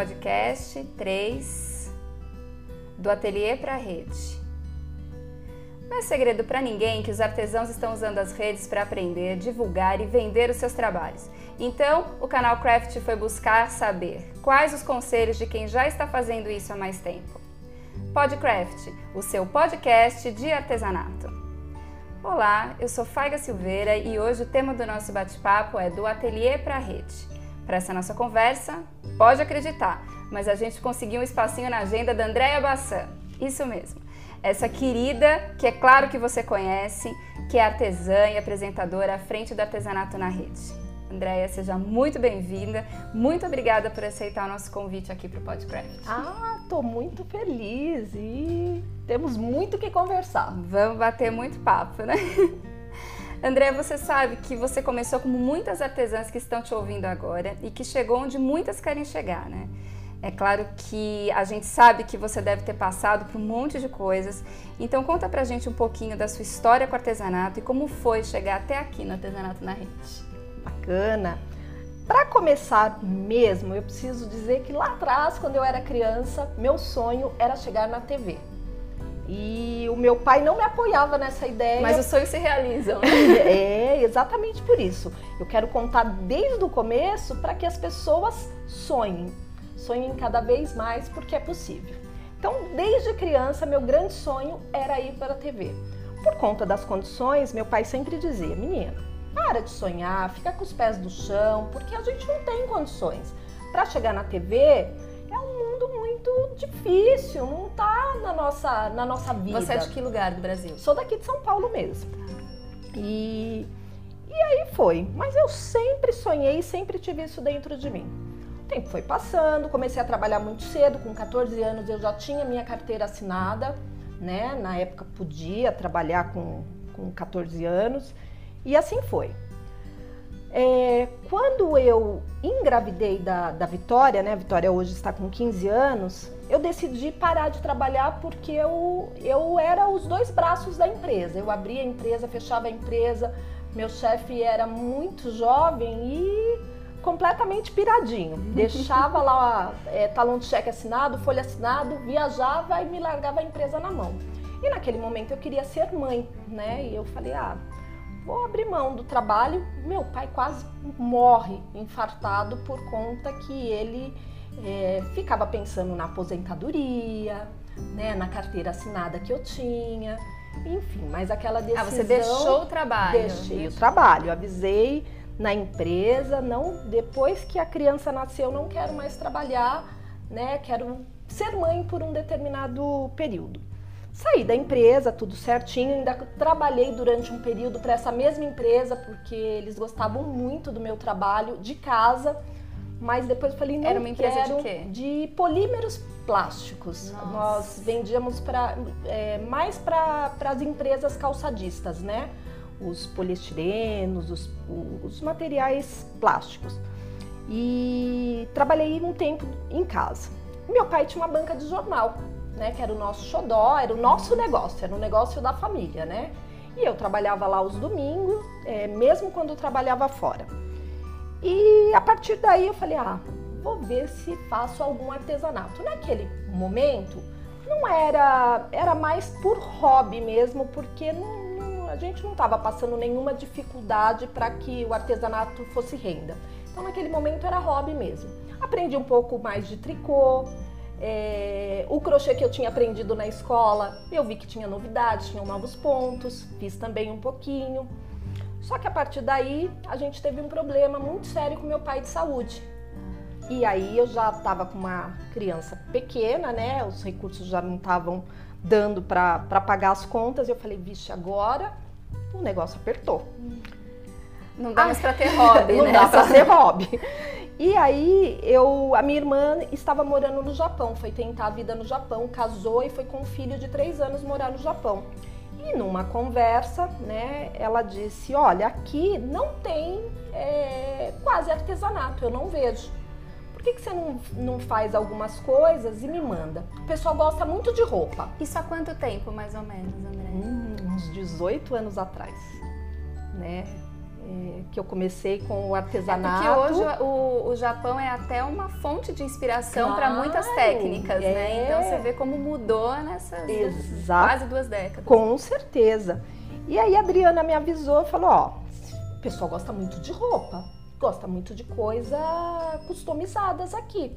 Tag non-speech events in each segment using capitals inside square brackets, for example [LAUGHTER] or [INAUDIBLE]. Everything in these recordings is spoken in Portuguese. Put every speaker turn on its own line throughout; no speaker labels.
podcast 3 do Ateliê para a Rede. Não é segredo para ninguém que os artesãos estão usando as redes para aprender, divulgar e vender os seus trabalhos. Então, o canal Craft foi buscar saber quais os conselhos de quem já está fazendo isso há mais tempo. Podcraft, o seu podcast de artesanato. Olá, eu sou Faiga Silveira e hoje o tema do nosso bate-papo é do ateliê para a rede. Para essa nossa conversa, pode acreditar, mas a gente conseguiu um espacinho na agenda da Andréia Bassan. Isso mesmo essa querida, que é claro que você conhece, que é artesã e apresentadora à frente do Artesanato na Rede. Andréia, seja muito bem-vinda. Muito obrigada por aceitar o nosso convite aqui para o Podcraft.
Ah, tô muito feliz e temos muito que conversar.
Vamos bater muito papo, né? [LAUGHS] André, você sabe que você começou como muitas artesãs que estão te ouvindo agora e que chegou onde muitas querem chegar, né? É claro que a gente sabe que você deve ter passado por um monte de coisas. Então conta pra gente um pouquinho da sua história com o artesanato e como foi chegar até aqui no Artesanato na Rede.
Bacana. Para começar mesmo, eu preciso dizer que lá atrás, quando eu era criança, meu sonho era chegar na TV. E o meu pai não me apoiava nessa ideia.
Mas os sonhos se realizam. [LAUGHS]
É, exatamente por isso. Eu quero contar desde o começo para que as pessoas sonhem sonhem cada vez mais porque é possível. Então, desde criança, meu grande sonho era ir para a TV. Por conta das condições, meu pai sempre dizia: menina, para de sonhar, fica com os pés no chão, porque a gente não tem condições. Para chegar na TV, é um mundo muito difícil, não está na nossa, na nossa vida.
Você é de que lugar do Brasil?
Sou daqui de São Paulo mesmo. E, e aí foi. Mas eu sempre sonhei, sempre tive isso dentro de mim tempo foi passando, comecei a trabalhar muito cedo, com 14 anos eu já tinha minha carteira assinada, né? Na época podia trabalhar com, com 14 anos e assim foi. É, quando eu engravidei da, da Vitória, né? A Vitória hoje está com 15 anos, eu decidi parar de trabalhar porque eu, eu era os dois braços da empresa. Eu abria a empresa, fechava a empresa, meu chefe era muito jovem e completamente piradinho. [LAUGHS] Deixava lá é, talão de cheque assinado, folha assinado, viajava e me largava a empresa na mão. E naquele momento eu queria ser mãe, né? E eu falei, ah, vou abrir mão do trabalho. Meu pai quase morre infartado por conta que ele é, ficava pensando na aposentadoria, né? Na carteira assinada que eu tinha. Enfim, mas aquela decisão...
Ah, você deixou o trabalho.
Deixei o trabalho, avisei na empresa, não depois que a criança nasceu, não quero mais trabalhar, né? Quero ser mãe por um determinado período. Saí da empresa, tudo certinho, ainda trabalhei durante um período para essa mesma empresa, porque eles gostavam muito do meu trabalho de casa, mas depois eu falei, não
Era uma empresa de quê?
De polímeros plásticos.
Nossa.
Nós vendíamos para é, mais para as empresas calçadistas, né? os poliestirenos, os, os materiais plásticos. E trabalhei um tempo em casa. Meu pai tinha uma banca de jornal, né, que era o nosso xodó, era o nosso negócio, era o negócio da família, né? E eu trabalhava lá os domingos, é, mesmo quando eu trabalhava fora. E a partir daí eu falei, ah, vou ver se faço algum artesanato. Naquele momento, não era, era mais por hobby mesmo, porque não, a gente não estava passando nenhuma dificuldade para que o artesanato fosse renda. Então, naquele momento era hobby mesmo. Aprendi um pouco mais de tricô, é, o crochê que eu tinha aprendido na escola, eu vi que tinha novidades, tinham novos pontos, fiz também um pouquinho. Só que a partir daí a gente teve um problema muito sério com meu pai de saúde. E aí eu já estava com uma criança pequena, né? Os recursos já não estavam dando para pagar as contas. Eu falei, vixe, agora o negócio apertou.
Não dá mais para ter hobby, [LAUGHS]
não
né?
dá para ter hobby. E aí eu, a minha irmã estava morando no Japão, foi tentar a vida no Japão, casou e foi com um filho de três anos morar no Japão. E numa conversa, né, ela disse: Olha, aqui não tem é, quase artesanato, eu não vejo por que, que você não, não faz algumas coisas e me manda? O pessoal gosta muito de roupa.
Isso há quanto tempo, mais ou menos, André?
Hum, uns 18 anos atrás, né? É, que eu comecei com o artesanato.
É porque hoje o, o Japão é até uma fonte de inspiração claro, para muitas técnicas, é. né? Então você vê como mudou nessas Exato. quase duas décadas.
Com certeza. E aí a Adriana me avisou falou, ó, o pessoal gosta muito de roupa, gosta muito de coisa customizadas aqui.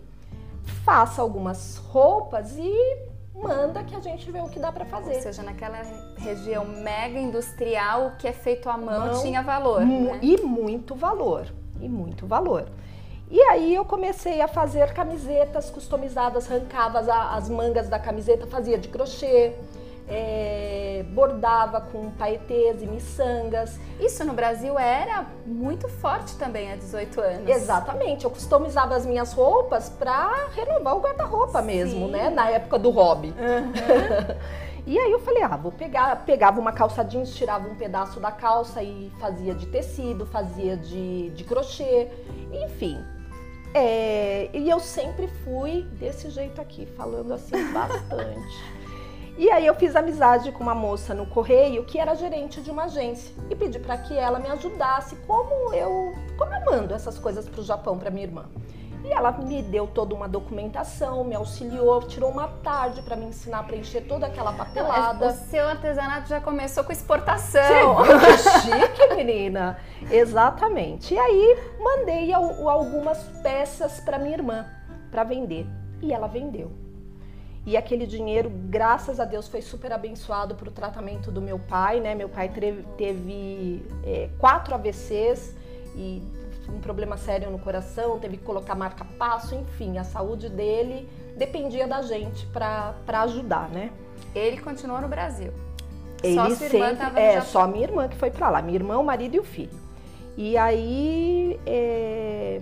Faça algumas roupas e manda que a gente vê o que dá para fazer.
Ou seja, naquela região mega industrial, o que é feito à mão, mão tinha valor. Né?
E muito valor, e muito valor. E aí eu comecei a fazer camisetas customizadas, arrancava as, as mangas da camiseta, fazia de crochê, é, bordava com paetês e miçangas.
Isso no Brasil era muito forte também há 18 anos.
Exatamente, eu customizava as minhas roupas para renovar o guarda-roupa mesmo, né? Na época do hobby. Uhum. [LAUGHS] e aí eu falei, ah, vou pegar, pegava uma calça jeans, tirava um pedaço da calça e fazia de tecido, fazia de, de crochê, enfim. É, e eu sempre fui desse jeito aqui, falando assim bastante. [LAUGHS] E aí eu fiz amizade com uma moça no correio que era gerente de uma agência e pedi para que ela me ajudasse como eu, como eu mando essas coisas para o Japão para minha irmã. E ela me deu toda uma documentação, me auxiliou, tirou uma tarde para me ensinar a preencher toda aquela papelada.
o seu artesanato já começou com exportação. [LAUGHS]
chique, menina. Exatamente. E aí mandei algumas peças para minha irmã para vender. E ela vendeu. E aquele dinheiro, graças a Deus, foi super abençoado para o tratamento do meu pai, né? Meu pai teve, teve é, quatro AVCs e um problema sério no coração, teve que colocar marca-passo, enfim, a saúde dele dependia da gente para ajudar, né?
Ele continuou no Brasil.
Ele só sua irmã sempre, é, só minha irmã que foi para lá, minha irmã, o marido e o filho. E aí é,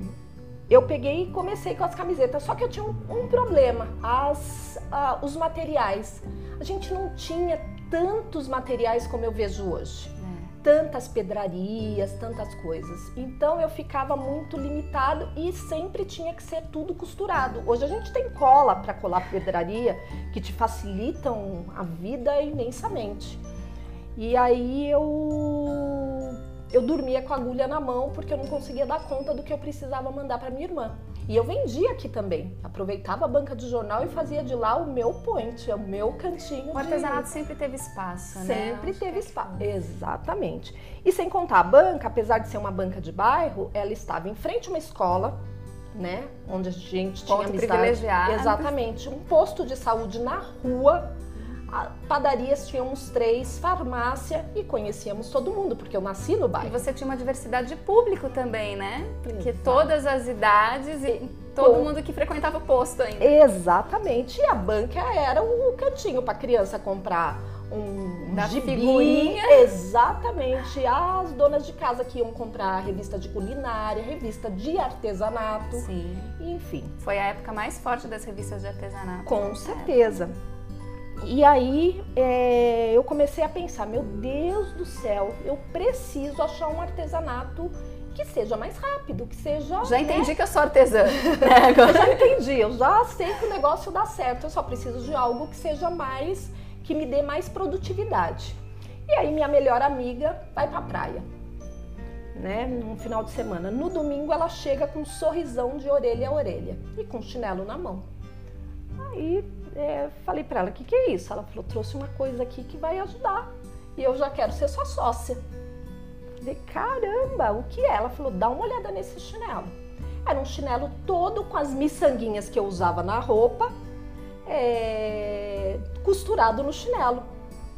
eu peguei e comecei com as camisetas, só que eu tinha um, um problema, as, uh, os materiais. A gente não tinha tantos materiais como eu vejo hoje. É. Tantas pedrarias, tantas coisas. Então eu ficava muito limitado e sempre tinha que ser tudo costurado. Hoje a gente tem cola para colar pedraria que te facilitam a vida imensamente. E aí eu eu dormia com a agulha na mão porque eu não conseguia dar conta do que eu precisava mandar para minha irmã. E eu vendia aqui também. Aproveitava a banca de jornal e fazia de lá o meu point, o meu cantinho.
O artesanato de... sempre teve espaço,
né? Sempre teve espaço. Exatamente. E sem contar a banca, apesar de ser uma banca de bairro, ela estava em frente a uma escola, né? Onde a gente Ponto tinha amizade.
privilegiado.
Exatamente. Um posto de saúde na rua padarias tínhamos três, farmácia e conhecíamos todo mundo, porque eu nasci no bairro.
E você tinha uma diversidade de público também, né? Porque Exato. todas as idades e todo Com... mundo que frequentava o posto ainda.
Exatamente. E a banca era o cantinho para criança comprar um
da
gibi,
figurinha.
Exatamente. As donas de casa que iam comprar revista de culinária, revista de artesanato.
Sim.
Enfim.
Foi a época mais forte das revistas de artesanato.
Com certeza. E aí é, eu comecei a pensar, meu Deus do céu, eu preciso achar um artesanato que seja mais rápido, que seja.
Já né? entendi que eu sou artesã. [LAUGHS]
eu já entendi, eu já sei que o negócio dá certo, eu só preciso de algo que seja mais, que me dê mais produtividade. E aí minha melhor amiga vai pra praia, né, num final de semana. No domingo ela chega com um sorrisão de orelha a orelha e com chinelo na mão. Aí é, falei para ela, o que, que é isso? Ela falou, trouxe uma coisa aqui que vai ajudar. E eu já quero ser sua sócia. Falei, caramba, o que é? Ela falou, dá uma olhada nesse chinelo. Era um chinelo todo com as miçanguinhas que eu usava na roupa, é, costurado no chinelo.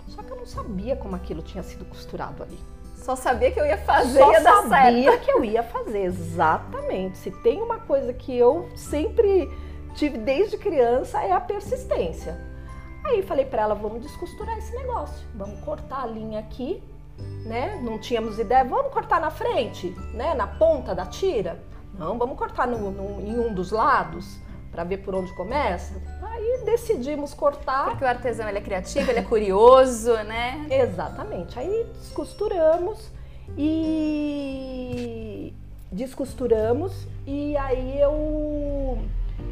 Só que eu não sabia como aquilo tinha sido costurado ali.
Só sabia que eu ia fazer,
Só
ia
sabia
certo.
que eu ia fazer, exatamente. Se tem uma coisa que eu sempre tive desde criança é a persistência. Aí falei para ela, vamos descosturar esse negócio, vamos cortar a linha aqui, né? Não tínhamos ideia, vamos cortar na frente, né? Na ponta da tira? Não, vamos cortar no, no, em um dos lados para ver por onde começa. Aí decidimos cortar.
Porque o artesão ele é criativo, ele é curioso, né?
Exatamente. Aí descosturamos e descosturamos e aí eu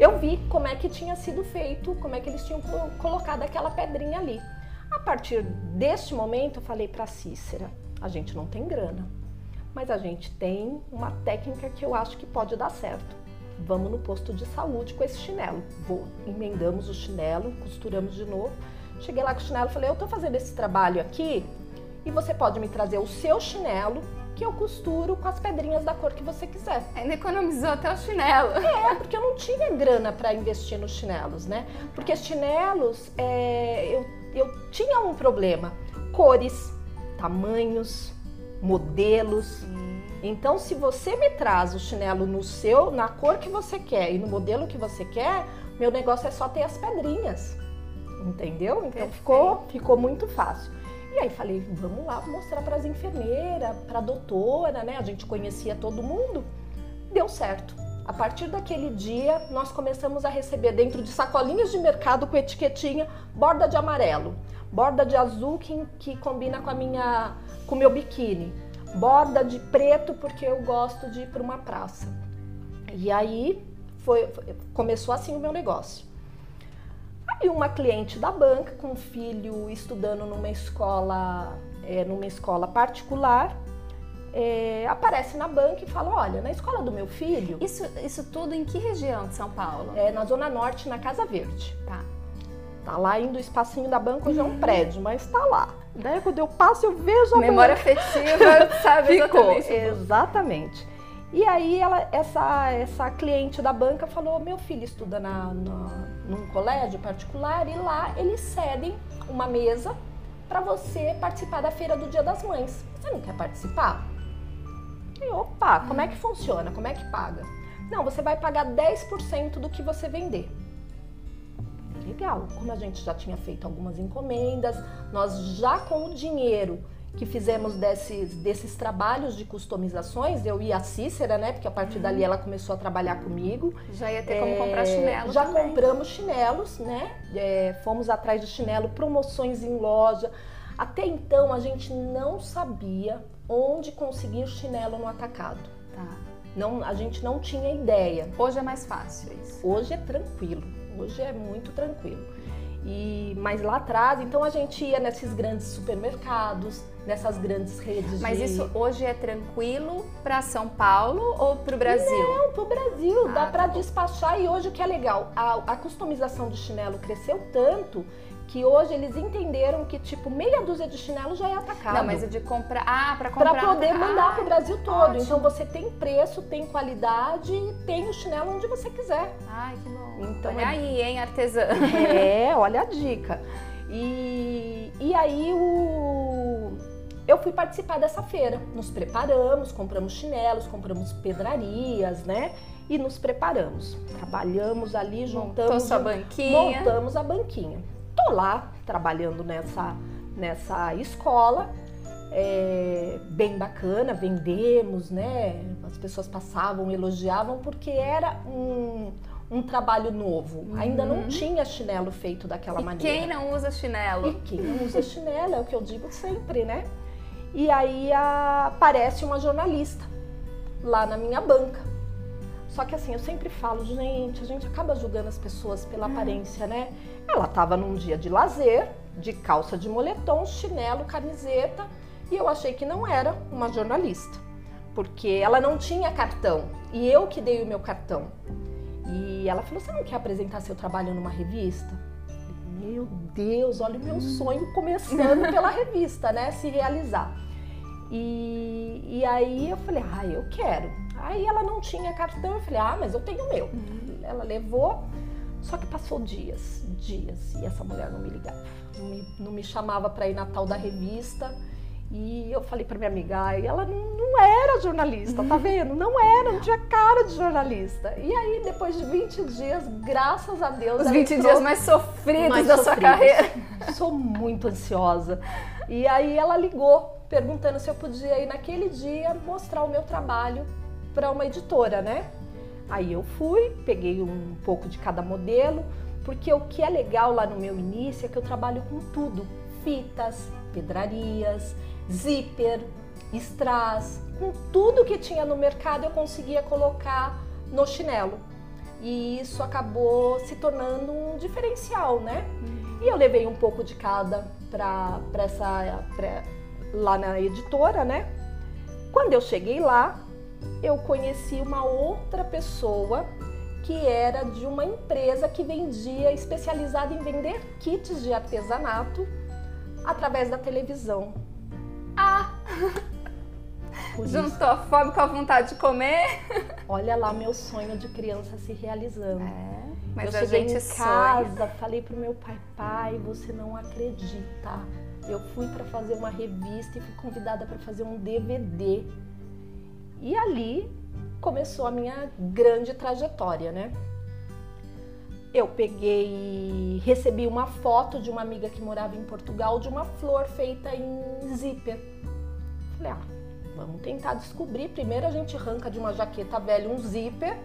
eu vi como é que tinha sido feito, como é que eles tinham colocado aquela pedrinha ali. A partir deste momento, eu falei para Cícera: a gente não tem grana, mas a gente tem uma técnica que eu acho que pode dar certo. Vamos no posto de saúde com esse chinelo. Vou, emendamos o chinelo, costuramos de novo. Cheguei lá com o chinelo falei: Eu tô fazendo esse trabalho aqui e você pode me trazer o seu chinelo que eu costuro com as pedrinhas da cor que você quiser.
Ainda economizou até o chinelo.
É, porque eu não tinha grana para investir nos chinelos, né? Porque chinelos, é, eu, eu tinha um problema: cores, tamanhos, modelos. Sim. Então, se você me traz o chinelo no seu, na cor que você quer e no modelo que você quer, meu negócio é só ter as pedrinhas. Entendeu? Então ficou, ficou muito fácil. E aí falei, vamos lá mostrar para as enfermeiras, para a doutora, né? A gente conhecia todo mundo. Deu certo. A partir daquele dia, nós começamos a receber dentro de sacolinhas de mercado com etiquetinha borda de amarelo, borda de azul que, que combina com a minha com o meu biquíni, borda de preto porque eu gosto de ir para uma praça. E aí foi, começou assim o meu negócio. Aí uma cliente da banca com um filho estudando numa escola, é, numa escola particular, é, aparece na banca e fala: Olha, na escola do meu filho.
Isso, isso tudo em que região de São Paulo?
É na Zona Norte, na Casa Verde. Tá. Tá lá indo o espacinho da banca, hoje é um prédio, mas tá lá. Daí quando eu passo, eu vejo a
Memória afetiva, [LAUGHS] sabe
Ficou, exatamente. E aí ela, essa, essa cliente da banca falou, meu filho estuda na, na num colégio particular e lá eles cedem uma mesa para você participar da feira do Dia das Mães. Você não quer participar? E opa, como é que funciona? Como é que paga? Não, você vai pagar 10% do que você vender. Legal, como a gente já tinha feito algumas encomendas, nós já com o dinheiro que fizemos desses, desses trabalhos de customizações, eu e a Cícera, né? Porque a partir uhum. dali ela começou a trabalhar comigo.
Já ia ter é, como comprar chinelo
Já
também.
compramos chinelos, né? É, fomos atrás de chinelo, promoções em loja. Até então a gente não sabia onde conseguir chinelo no atacado. Tá. Não, a gente não tinha ideia.
Hoje é mais fácil isso.
Hoje é tranquilo. Hoje é muito tranquilo. E mas lá atrás, então a gente ia nesses grandes supermercados, nessas grandes redes.
Mas de... isso hoje é tranquilo para São Paulo ou para o Brasil?
Não, para o Brasil. Ah, dá para tá despachar e hoje o que é legal, a, a customização de chinelo cresceu tanto que hoje eles entenderam que tipo meia dúzia de chinelo já é atacado.
Não, mas é de comprar, ah, para comprar.
Para poder mandar ah, para o Brasil todo. Ótimo. Então você tem preço, tem qualidade e tem o chinelo onde você quiser.
Ai, que bom. Então olha é... aí, hein, artesã.
É, olha a dica. E, e aí o eu fui participar dessa feira. Nos preparamos, compramos chinelos, compramos pedrarias, né? E nos preparamos. Trabalhamos ali, juntamos.
Montou a banquinha.
Montamos a banquinha tô lá trabalhando nessa, nessa escola, é, bem bacana, vendemos, né? As pessoas passavam, elogiavam, porque era um, um trabalho novo. Uhum. Ainda não tinha chinelo feito daquela
e
maneira.
Quem não usa chinelo?
E quem não usa chinelo, é o que eu digo sempre, né? E aí aparece uma jornalista lá na minha banca. Só que assim, eu sempre falo, gente, a gente acaba julgando as pessoas pela uhum. aparência, né? Ela estava num dia de lazer, de calça de moletom, chinelo, camiseta, e eu achei que não era uma jornalista, porque ela não tinha cartão e eu que dei o meu cartão. E ela falou: Você não quer apresentar seu trabalho numa revista? Meu Deus, olha o meu sonho começando pela [LAUGHS] revista, né? Se realizar. E, e aí eu falei: Ah, eu quero. Aí ela não tinha cartão, eu falei: Ah, mas eu tenho o meu. Uhum. Ela levou. Só que passou dias, dias, e essa mulher não me ligava, não me, não me chamava para ir na tal da revista. E eu falei para minha amiga, e ela não, não, era jornalista, tá vendo? Não era, não tinha cara de jornalista. E aí, depois de 20 dias, graças a Deus.
Os 20 entrou... dias mais sofridos mais da sofridos. sua carreira.
Sou muito ansiosa. E aí ela ligou, perguntando se eu podia ir naquele dia mostrar o meu trabalho para uma editora, né? Aí eu fui, peguei um pouco de cada modelo, porque o que é legal lá no meu início é que eu trabalho com tudo: fitas, pedrarias, zíper, strass, com tudo que tinha no mercado eu conseguia colocar no chinelo. E isso acabou se tornando um diferencial, né? E eu levei um pouco de cada para essa pra, lá na editora, né? Quando eu cheguei lá, eu conheci uma outra pessoa que era de uma empresa que vendia, especializada em vender kits de artesanato através da televisão.
Ah! Juntou a fome com a vontade de comer.
Olha lá meu sonho de criança se realizando.
É, mas
eu
a
cheguei
gente
em casa,
sonha.
falei pro meu pai, pai, você não acredita. Eu fui para fazer uma revista e fui convidada para fazer um DVD. E ali começou a minha grande trajetória, né? Eu peguei e recebi uma foto de uma amiga que morava em Portugal de uma flor feita em zíper. Falei, ah, vamos tentar descobrir. Primeiro a gente arranca de uma jaqueta velha um zíper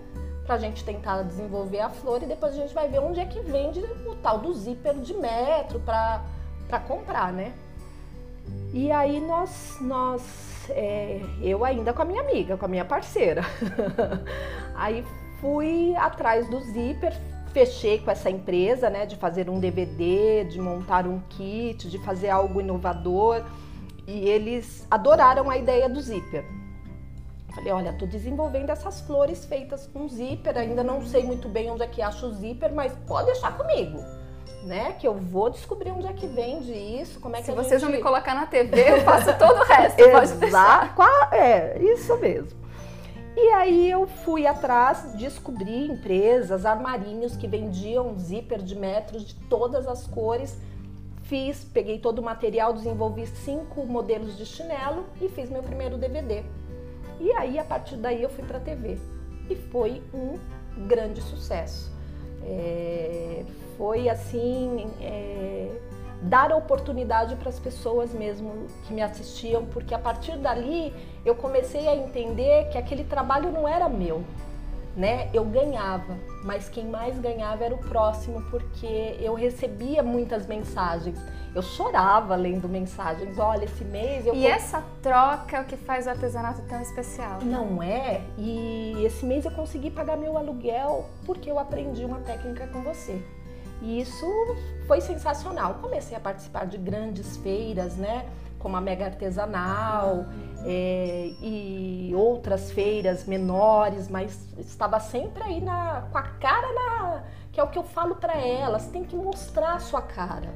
pra gente tentar desenvolver a flor e depois a gente vai ver onde é que vende o tal do zíper de metro pra, pra comprar, né? E aí nós, nós é, eu ainda com a minha amiga, com a minha parceira. [LAUGHS] aí fui atrás do zíper, fechei com essa empresa, né, de fazer um DVD, de montar um kit, de fazer algo inovador. E eles adoraram a ideia do zíper. Falei, olha, tô desenvolvendo essas flores feitas com zíper, ainda não sei muito bem onde é que acho o zíper, mas pode deixar comigo, né? Que eu vou descobrir onde é que vende isso, como é que
Se vocês
gente...
não me colocar na TV, eu faço todo o resto. [LAUGHS]
Exato, é, isso mesmo. E aí eu fui atrás, descobri empresas, armarinhos que vendiam zíper de metros de todas as cores. Fiz, peguei todo o material, desenvolvi cinco modelos de chinelo e fiz meu primeiro DVD. E aí, a partir daí, eu fui para a TV. E foi um grande sucesso. É, foi assim, é, dar oportunidade para as pessoas mesmo que me assistiam, porque a partir dali eu comecei a entender que aquele trabalho não era meu, né? Eu ganhava, mas quem mais ganhava era o próximo, porque eu recebia muitas mensagens. Eu chorava lendo mensagens. Olha, esse mês eu
E essa troca é o que faz o artesanato tão especial.
não é? E esse mês eu consegui pagar meu aluguel porque eu aprendi uma técnica com você. E isso foi sensacional. Comecei a participar de grandes feiras, né? Como a Mega Artesanal é, e outras feiras menores, mas estava sempre aí na, com a cara na. Que é o que eu falo para elas: tem que mostrar a sua cara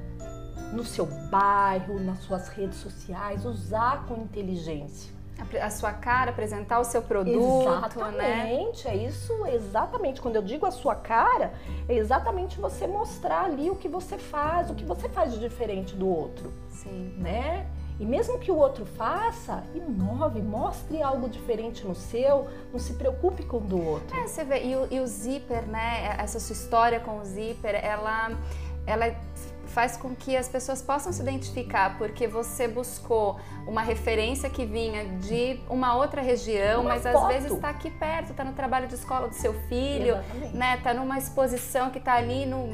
no seu bairro, nas suas redes sociais, usar com inteligência.
A sua cara, apresentar o seu produto, né?
Exatamente, é isso, exatamente. Quando eu digo a sua cara, é exatamente você mostrar ali o que você faz, o que você faz de diferente do outro,
Sim.
né? E mesmo que o outro faça, inove, mostre algo diferente no seu, não se preocupe com o do outro.
É, você vê, e o, e o zíper, né? Essa sua história com o zíper, ela, ela faz com que as pessoas possam se identificar, porque você buscou uma referência que vinha de uma outra região,
Uma
mas às
foto.
vezes está aqui perto, está no trabalho de escola do seu filho,
Exatamente.
né? Tá numa exposição que está ali no,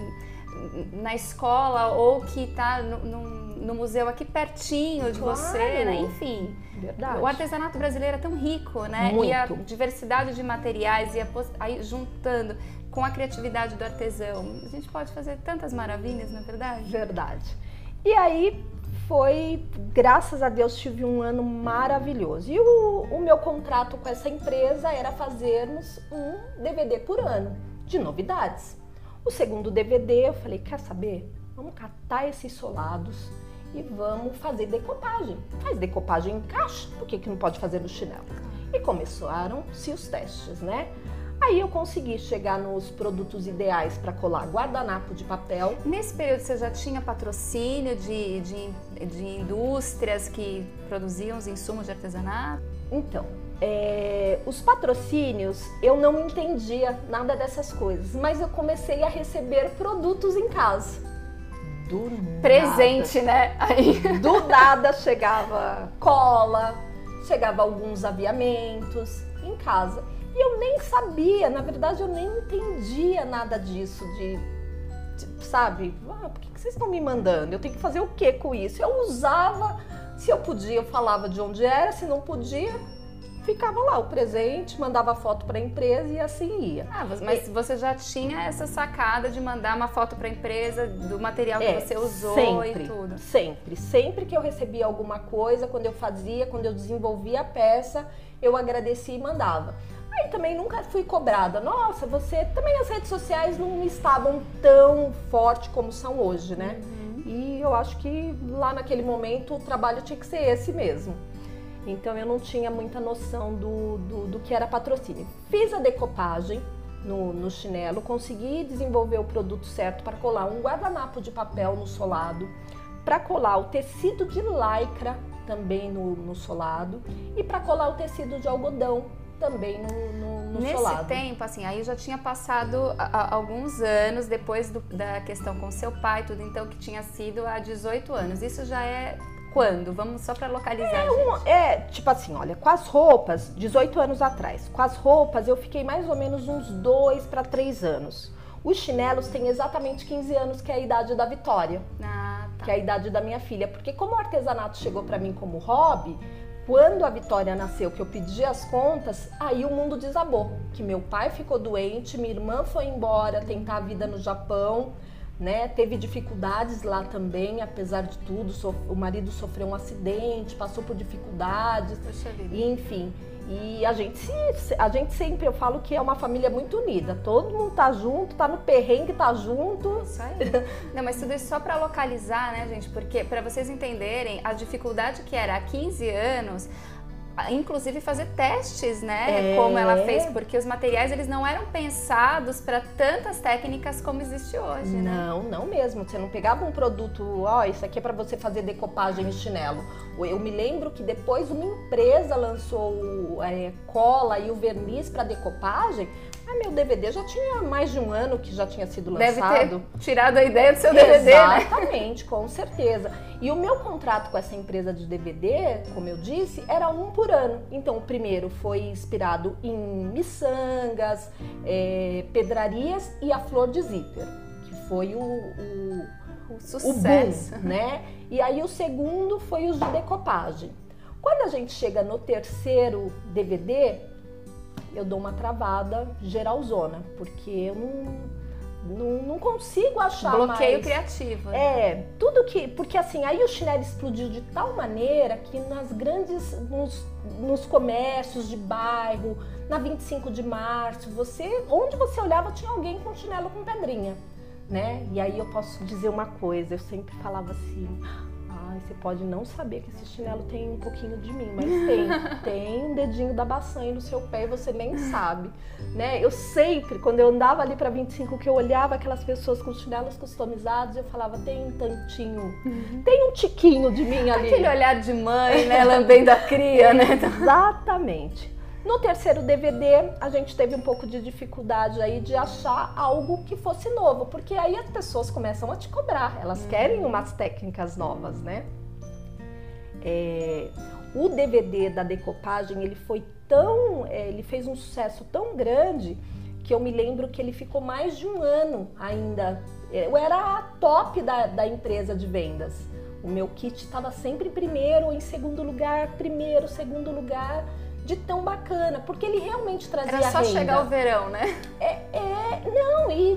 na escola ou que está no, no- no museu aqui pertinho de
Claro.
você, né? Enfim.
Verdade.
O artesanato brasileiro é tão rico, né?
Muito.
E a diversidade de materiais e a aí juntando com a criatividade do artesão, a gente pode fazer tantas maravilhas, na é verdade.
Verdade. E aí foi, graças a Deus, tive um ano maravilhoso. E o, o meu contrato com essa empresa era fazermos um DVD por ano de novidades. O segundo DVD eu falei, quer saber? Vamos catar esses solados e vamos fazer decopagem. Faz decopagem em caixa, por que, que não pode fazer no chinelo? E começaram-se os testes, né? Aí eu consegui chegar nos produtos ideais para colar guardanapo de papel,
Nesse período você já tinha patrocínio de, de, de indústrias que produziam os insumos de artesanato?
Então, é, os patrocínios eu não entendia nada dessas coisas, mas eu comecei a receber produtos em casa. Do
Presente, né? Aí.
nada. [LAUGHS] Do nada chegava cola, chegava alguns aviamentos em casa. E eu nem sabia, na verdade eu nem entendia nada disso, de, de- sabe, ah, por que, que vocês estão me mandando? Eu tenho que fazer o que com isso? Eu usava, se eu podia, eu falava de onde era, se não podia, ficava lá o presente, mandava foto para a empresa e assim ia.
Ah, mas você já tinha essa sacada de mandar uma foto para a empresa do material que é, você usou
sempre,
e tudo?
Sempre, sempre que eu recebia alguma coisa, quando eu fazia, quando eu desenvolvia a peça, eu agradecia e mandava. Aí também nunca fui cobrada. Nossa, você também as redes sociais não estavam tão forte como são hoje, né? Uhum. E eu acho que lá naquele momento o trabalho tinha que ser esse mesmo. Então eu não tinha muita noção do, do, do que era patrocínio. Fiz a decopagem no, no, chinelo, consegui desenvolver o produto certo para colar um guardanapo de papel no solado, para colar o tecido de lycra também no, no solado e para colar o tecido de algodão também no, no, no
Nesse
solado.
tempo, assim, aí já tinha passado a, a, alguns anos depois do, da questão com seu pai, tudo então que tinha sido há 18 anos. Isso já é quando? Vamos só para localizar.
É, um, é, tipo assim, olha, com as roupas, 18 anos atrás, com as roupas eu fiquei mais ou menos uns 2 para 3 anos. Os chinelos têm exatamente 15 anos, que é a idade da Vitória.
Ah, tá.
Que é a idade da minha filha. Porque como o artesanato chegou para mim como hobby, quando a Vitória nasceu, que eu pedi as contas, aí o mundo desabou. Que meu pai ficou doente, minha irmã foi embora tentar a vida no Japão né? Teve dificuldades lá também, apesar de tudo. O marido sofreu um acidente, passou por dificuldades, e, enfim. E a gente, a gente sempre, eu falo que é uma família muito unida. Todo mundo tá junto, tá no perrengue, tá junto.
Isso aí. Não, mas tudo isso só para localizar, né, gente? Porque para vocês entenderem a dificuldade que era há 15 anos, inclusive fazer testes, né? É. Como ela fez, porque os materiais eles não eram pensados para tantas técnicas como existe hoje,
né? Não, não mesmo. Você não pegava um produto, ó, oh, isso aqui é para você fazer decopagem em chinelo. Eu me lembro que depois uma empresa lançou é, cola e o verniz para decopagem. Ah, meu DVD já tinha mais de um ano que já tinha sido lançado.
Deve ter tirado a ideia do seu DVD,
né? Exatamente, né? com certeza. E o meu contrato com essa empresa de DVD, como eu disse, era um por ano. Então, o primeiro foi inspirado em miçangas, é, pedrarias e a flor de zíper, que foi o, o,
o sucesso,
o boom, né? E aí o segundo foi os de decopagem. Quando a gente chega no terceiro DVD, eu dou uma travada geralzona, porque eu não não, não consigo achar
Bloqueio
mais.
criativo.
Né? É, tudo que. Porque assim, aí o chinelo explodiu de tal maneira que nas grandes. nos, nos comércios de bairro, na 25 de março, você. Onde você olhava tinha alguém com chinelo com pedrinha. Né? E aí eu posso dizer uma coisa, eu sempre falava assim, Ai, você pode não saber que esse chinelo tem um pouquinho de mim, mas tem. [LAUGHS] tem um dedinho da baçanha no seu pé e você nem sabe, né? Eu sempre, quando eu andava ali para 25, que eu olhava aquelas pessoas com chinelos customizados, eu falava, tem um tantinho, uhum. tem um tiquinho de mim ali.
Aquele olhar de mãe, né, lambendo a cria, né?
Exatamente. No terceiro DVD, a gente teve um pouco de dificuldade aí de achar algo que fosse novo, porque aí as pessoas começam a te cobrar, elas uhum. querem umas técnicas novas, né? É, o DVD da decopagem, ele foi tão, é, ele fez um sucesso tão grande que eu me lembro que ele ficou mais de um ano ainda. Eu era a top da, da empresa de vendas. O meu kit estava sempre em primeiro, em segundo lugar, primeiro, segundo lugar de tão bacana, porque ele realmente trazia
Era só
renda.
chegar o verão, né?
É, é, não, e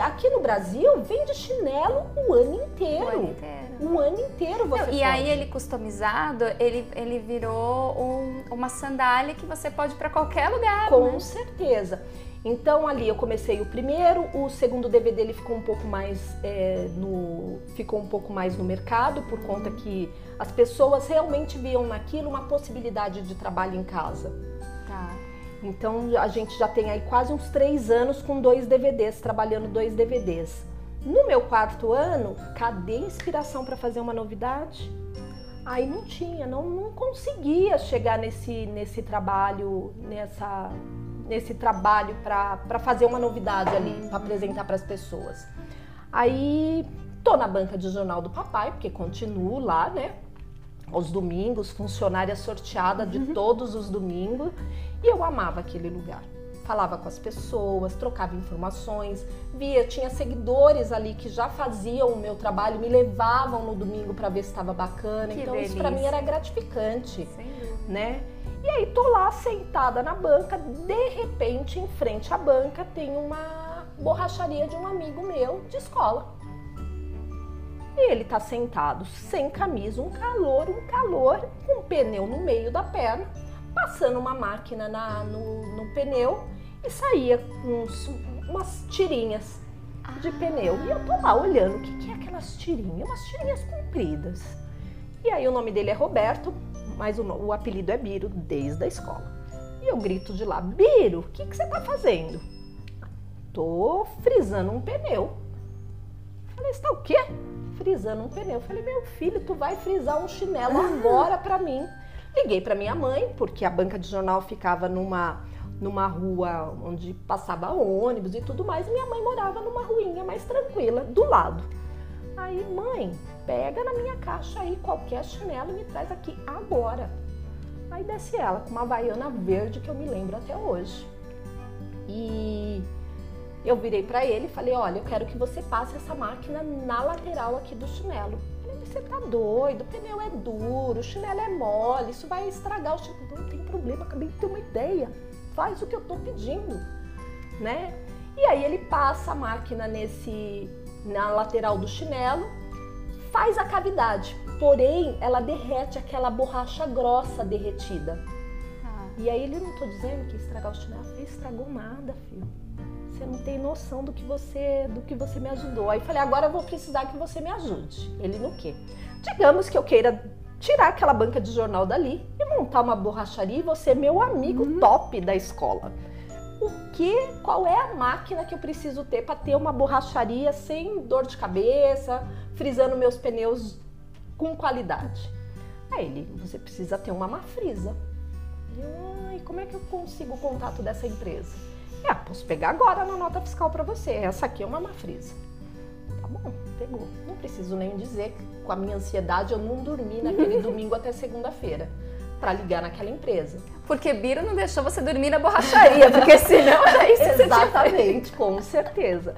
aqui no Brasil vende chinelo o ano inteiro. O
ano inteiro.
O ano inteiro você não,
E aí ele customizado, ele, ele virou um, uma sandália que você pode ir para qualquer lugar,
Com
né?
certeza. Então ali eu comecei o primeiro, o segundo DVD ele ficou um pouco mais é, no ficou um pouco mais no mercado por conta que as pessoas realmente viam naquilo uma possibilidade de trabalho em casa.
Tá.
Então a gente já tem aí quase uns três anos com dois DVDs, trabalhando dois DVDs. No meu quarto ano, cadê inspiração para fazer uma novidade? Aí não tinha, não, não conseguia chegar nesse, nesse trabalho, nessa nesse trabalho para fazer uma novidade ali, para apresentar para as pessoas. Aí tô na banca de jornal do papai, porque continuo lá, né? Aos domingos, funcionária sorteada de uhum. todos os domingos, e eu amava aquele lugar. Falava com as pessoas, trocava informações, via, tinha seguidores ali que já faziam o meu trabalho, me levavam no domingo para ver se estava bacana.
Que
então
delícia.
isso para mim era gratificante, né? E aí tô lá sentada na banca, de repente, em frente à banca, tem uma borracharia de um amigo meu de escola. E ele tá sentado sem camisa, um calor, um calor, com um pneu no meio da perna, passando uma máquina na, no, no pneu e saía uns, umas tirinhas de pneu. E eu tô lá olhando o que, que é aquelas tirinhas, umas tirinhas compridas. E aí o nome dele é Roberto, mas o, o apelido é Biro desde a escola. E eu grito de lá, Biro, o que, que você tá fazendo? Tô frisando um pneu. Falei, você tá o quê? Frisando um pneu. Falei, meu filho, tu vai frisar um chinelo agora pra mim. Liguei pra minha mãe, porque a banca de jornal ficava numa numa rua onde passava ônibus e tudo mais, minha mãe morava numa ruinha mais tranquila, do lado. Aí, mãe, pega na minha caixa aí qualquer chinelo e me traz aqui agora. Aí desce ela com uma vaiana verde que eu me lembro até hoje. E eu virei para ele e falei: Olha, eu quero que você passe essa máquina na lateral aqui do chinelo. Ele Você tá doido? O pneu é duro, o chinelo é mole, isso vai estragar o chinelo. Não tem problema, acabei de ter uma ideia. Faz o que eu tô pedindo, né? E aí ele passa a máquina nesse na lateral do chinelo, faz a cavidade, porém ela derrete aquela borracha grossa derretida. Ah. E aí ele não tô dizendo que estragar o chinelo, ele estragou nada, filho. Você não tem noção do que você do que você me ajudou. Aí falei, agora eu vou precisar que você me ajude. Ele no quê? Digamos que eu queira tirar aquela banca de jornal dali e montar uma borracharia e você é meu amigo uhum. top da escola o que, qual é a máquina que eu preciso ter para ter uma borracharia sem dor de cabeça, frisando meus pneus com qualidade. Aí ele, você precisa ter uma mafrisa. E como é que eu consigo o contato dessa empresa? Ah, posso pegar agora na nota fiscal para você. Essa aqui é uma mafrisa. Tá bom, pegou. Não preciso nem dizer que com a minha ansiedade eu não dormi naquele [LAUGHS] domingo até segunda-feira para ligar naquela empresa.
Porque Biro não deixou você dormir na borracharia, [LAUGHS] porque senão aí
você Exatamente, com certeza.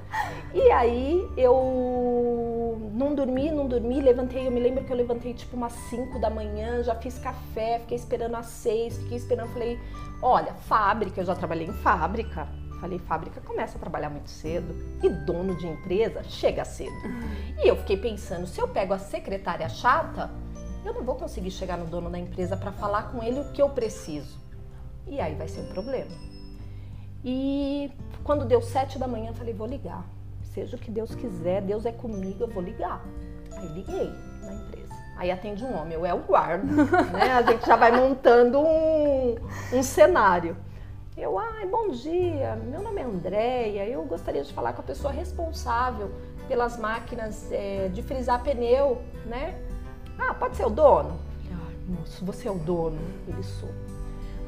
E aí eu não dormi, não dormi, levantei, eu me lembro que eu levantei tipo umas 5 da manhã, já fiz café, fiquei esperando às 6, fiquei esperando, falei, olha, fábrica, eu já trabalhei em fábrica. Falei, fábrica começa a trabalhar muito cedo e dono de empresa chega cedo. E eu fiquei pensando, se eu pego a secretária chata, eu não vou conseguir chegar no dono da empresa para falar com ele o que eu preciso. E aí vai ser um problema. E quando deu sete da manhã, eu falei, vou ligar. Seja o que Deus quiser, Deus é comigo, eu vou ligar. Aí liguei na empresa. Aí atende um homem, eu é o guarda, [LAUGHS] né? A gente já vai montando um, um cenário. Eu, ai, bom dia, meu nome é Andréia, eu gostaria de falar com a pessoa responsável pelas máquinas é, de frisar pneu, né? Ah, pode ser o dono? Falei, ah, moço, você é o dono? Ele sou.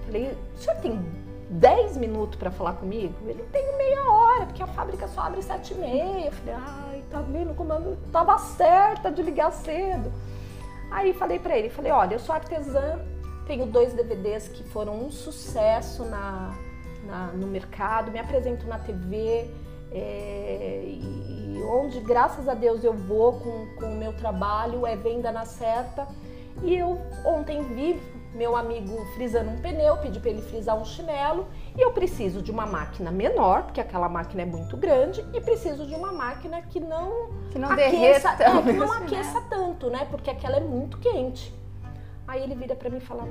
Falei, o senhor tem 10 minutos para falar comigo? Ele tem meia hora, porque a fábrica só abre sete e meia. Falei, ai, tá vendo como eu tava certa de ligar cedo. Aí falei para ele, falei, olha, eu sou artesã, tenho dois DVDs que foram um sucesso na, na no mercado, me apresento na TV, é, e, e, onde, graças a Deus, eu vou com, com o meu trabalho, é venda na certa. E eu ontem vi meu amigo frisando um pneu, pedi para ele frisar um chinelo e eu preciso de uma máquina menor, porque aquela máquina é muito grande, e preciso de uma máquina que não
que não aqueça,
é, que [LAUGHS] não assim, aqueça né? tanto, né? Porque aquela é muito quente. Aí ele vira para mim e fala: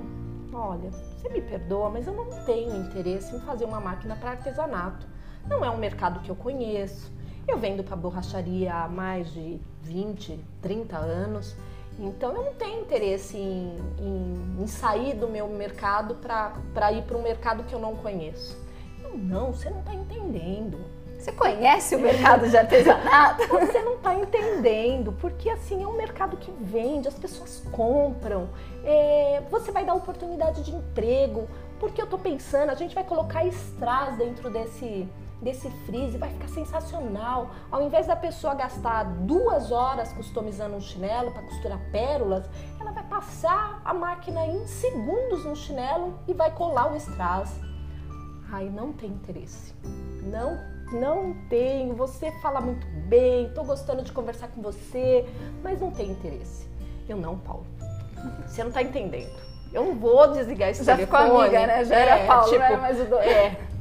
"Olha, você me perdoa, mas eu não tenho interesse em fazer uma máquina para artesanato. Não é um mercado que eu conheço. Eu vendo para borracharia há mais de 20, 30 anos. Então eu não tenho interesse em, em, em sair do meu mercado para ir para um mercado que eu não conheço. Eu, não, você não está entendendo.
Você conhece o mercado de artesanato? [LAUGHS]
Você não está entendendo, porque assim é um mercado que vende, as pessoas compram, é, você vai dar oportunidade de emprego, porque eu estou pensando, a gente vai colocar strass dentro desse, desse freeze, vai ficar sensacional. Ao invés da pessoa gastar duas horas customizando um chinelo para costurar pérolas, ela vai passar a máquina em segundos no chinelo e vai colar o strass. Ai, não tem interesse. Não, não tenho. Você fala muito bem, estou gostando de conversar com você, mas não tem interesse. Eu não, Paulo. Você não está entendendo. Eu não vou desligar esse
Já
telefone.
ficou amiga, né? Já era
É,
Paulo,
tipo,
né? Mas o do...
É. [LAUGHS]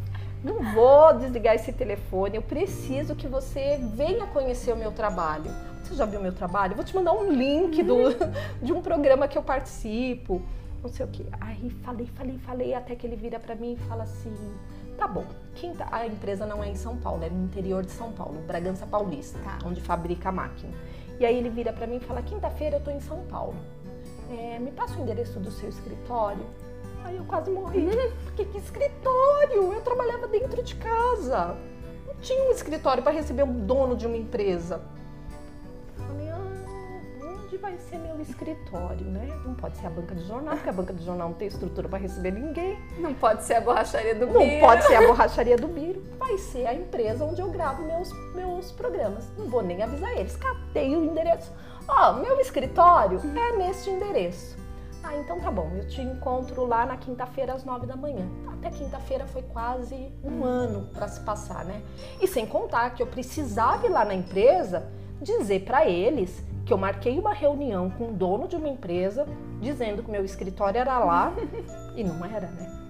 Não vou desligar esse telefone. Eu preciso que você venha conhecer o meu trabalho. Você já viu o meu trabalho? Eu vou te mandar um link do, [LAUGHS] de um programa que eu participo. Não sei o quê. Aí falei, falei, falei, até que ele vira pra mim e fala assim: tá bom. Quinta, a empresa não é em São Paulo, é no interior de São Paulo, Bragança Paulista,
Tá.
onde fabrica a máquina. E aí ele vira pra mim e fala: quinta-feira eu tô em São Paulo. É, me passa o endereço do seu escritório. Aí eu quase morri. Porque que escritório? Eu trabalhava dentro de casa. Não tinha um escritório para receber o dono de uma empresa. Falei, ah, onde vai ser meu escritório, né? Não pode ser a banca de jornal, porque a banca de jornal não tem estrutura para receber ninguém.
Não pode ser a borracharia do
Não
Biro.
pode ser a [LAUGHS] borracharia do Biro. Vai ser a empresa onde eu gravo meus, meus programas. Não vou nem avisar eles. Catei o endereço. Ó, meu escritório é neste endereço. Ah, então tá bom. Eu te encontro lá na quinta-feira às nove da manhã. Até quinta-feira foi quase um ano para se passar, né? E sem contar que eu precisava ir lá na empresa dizer para eles que eu marquei uma reunião com o dono de uma empresa dizendo que meu escritório era lá [LAUGHS] e não era, né?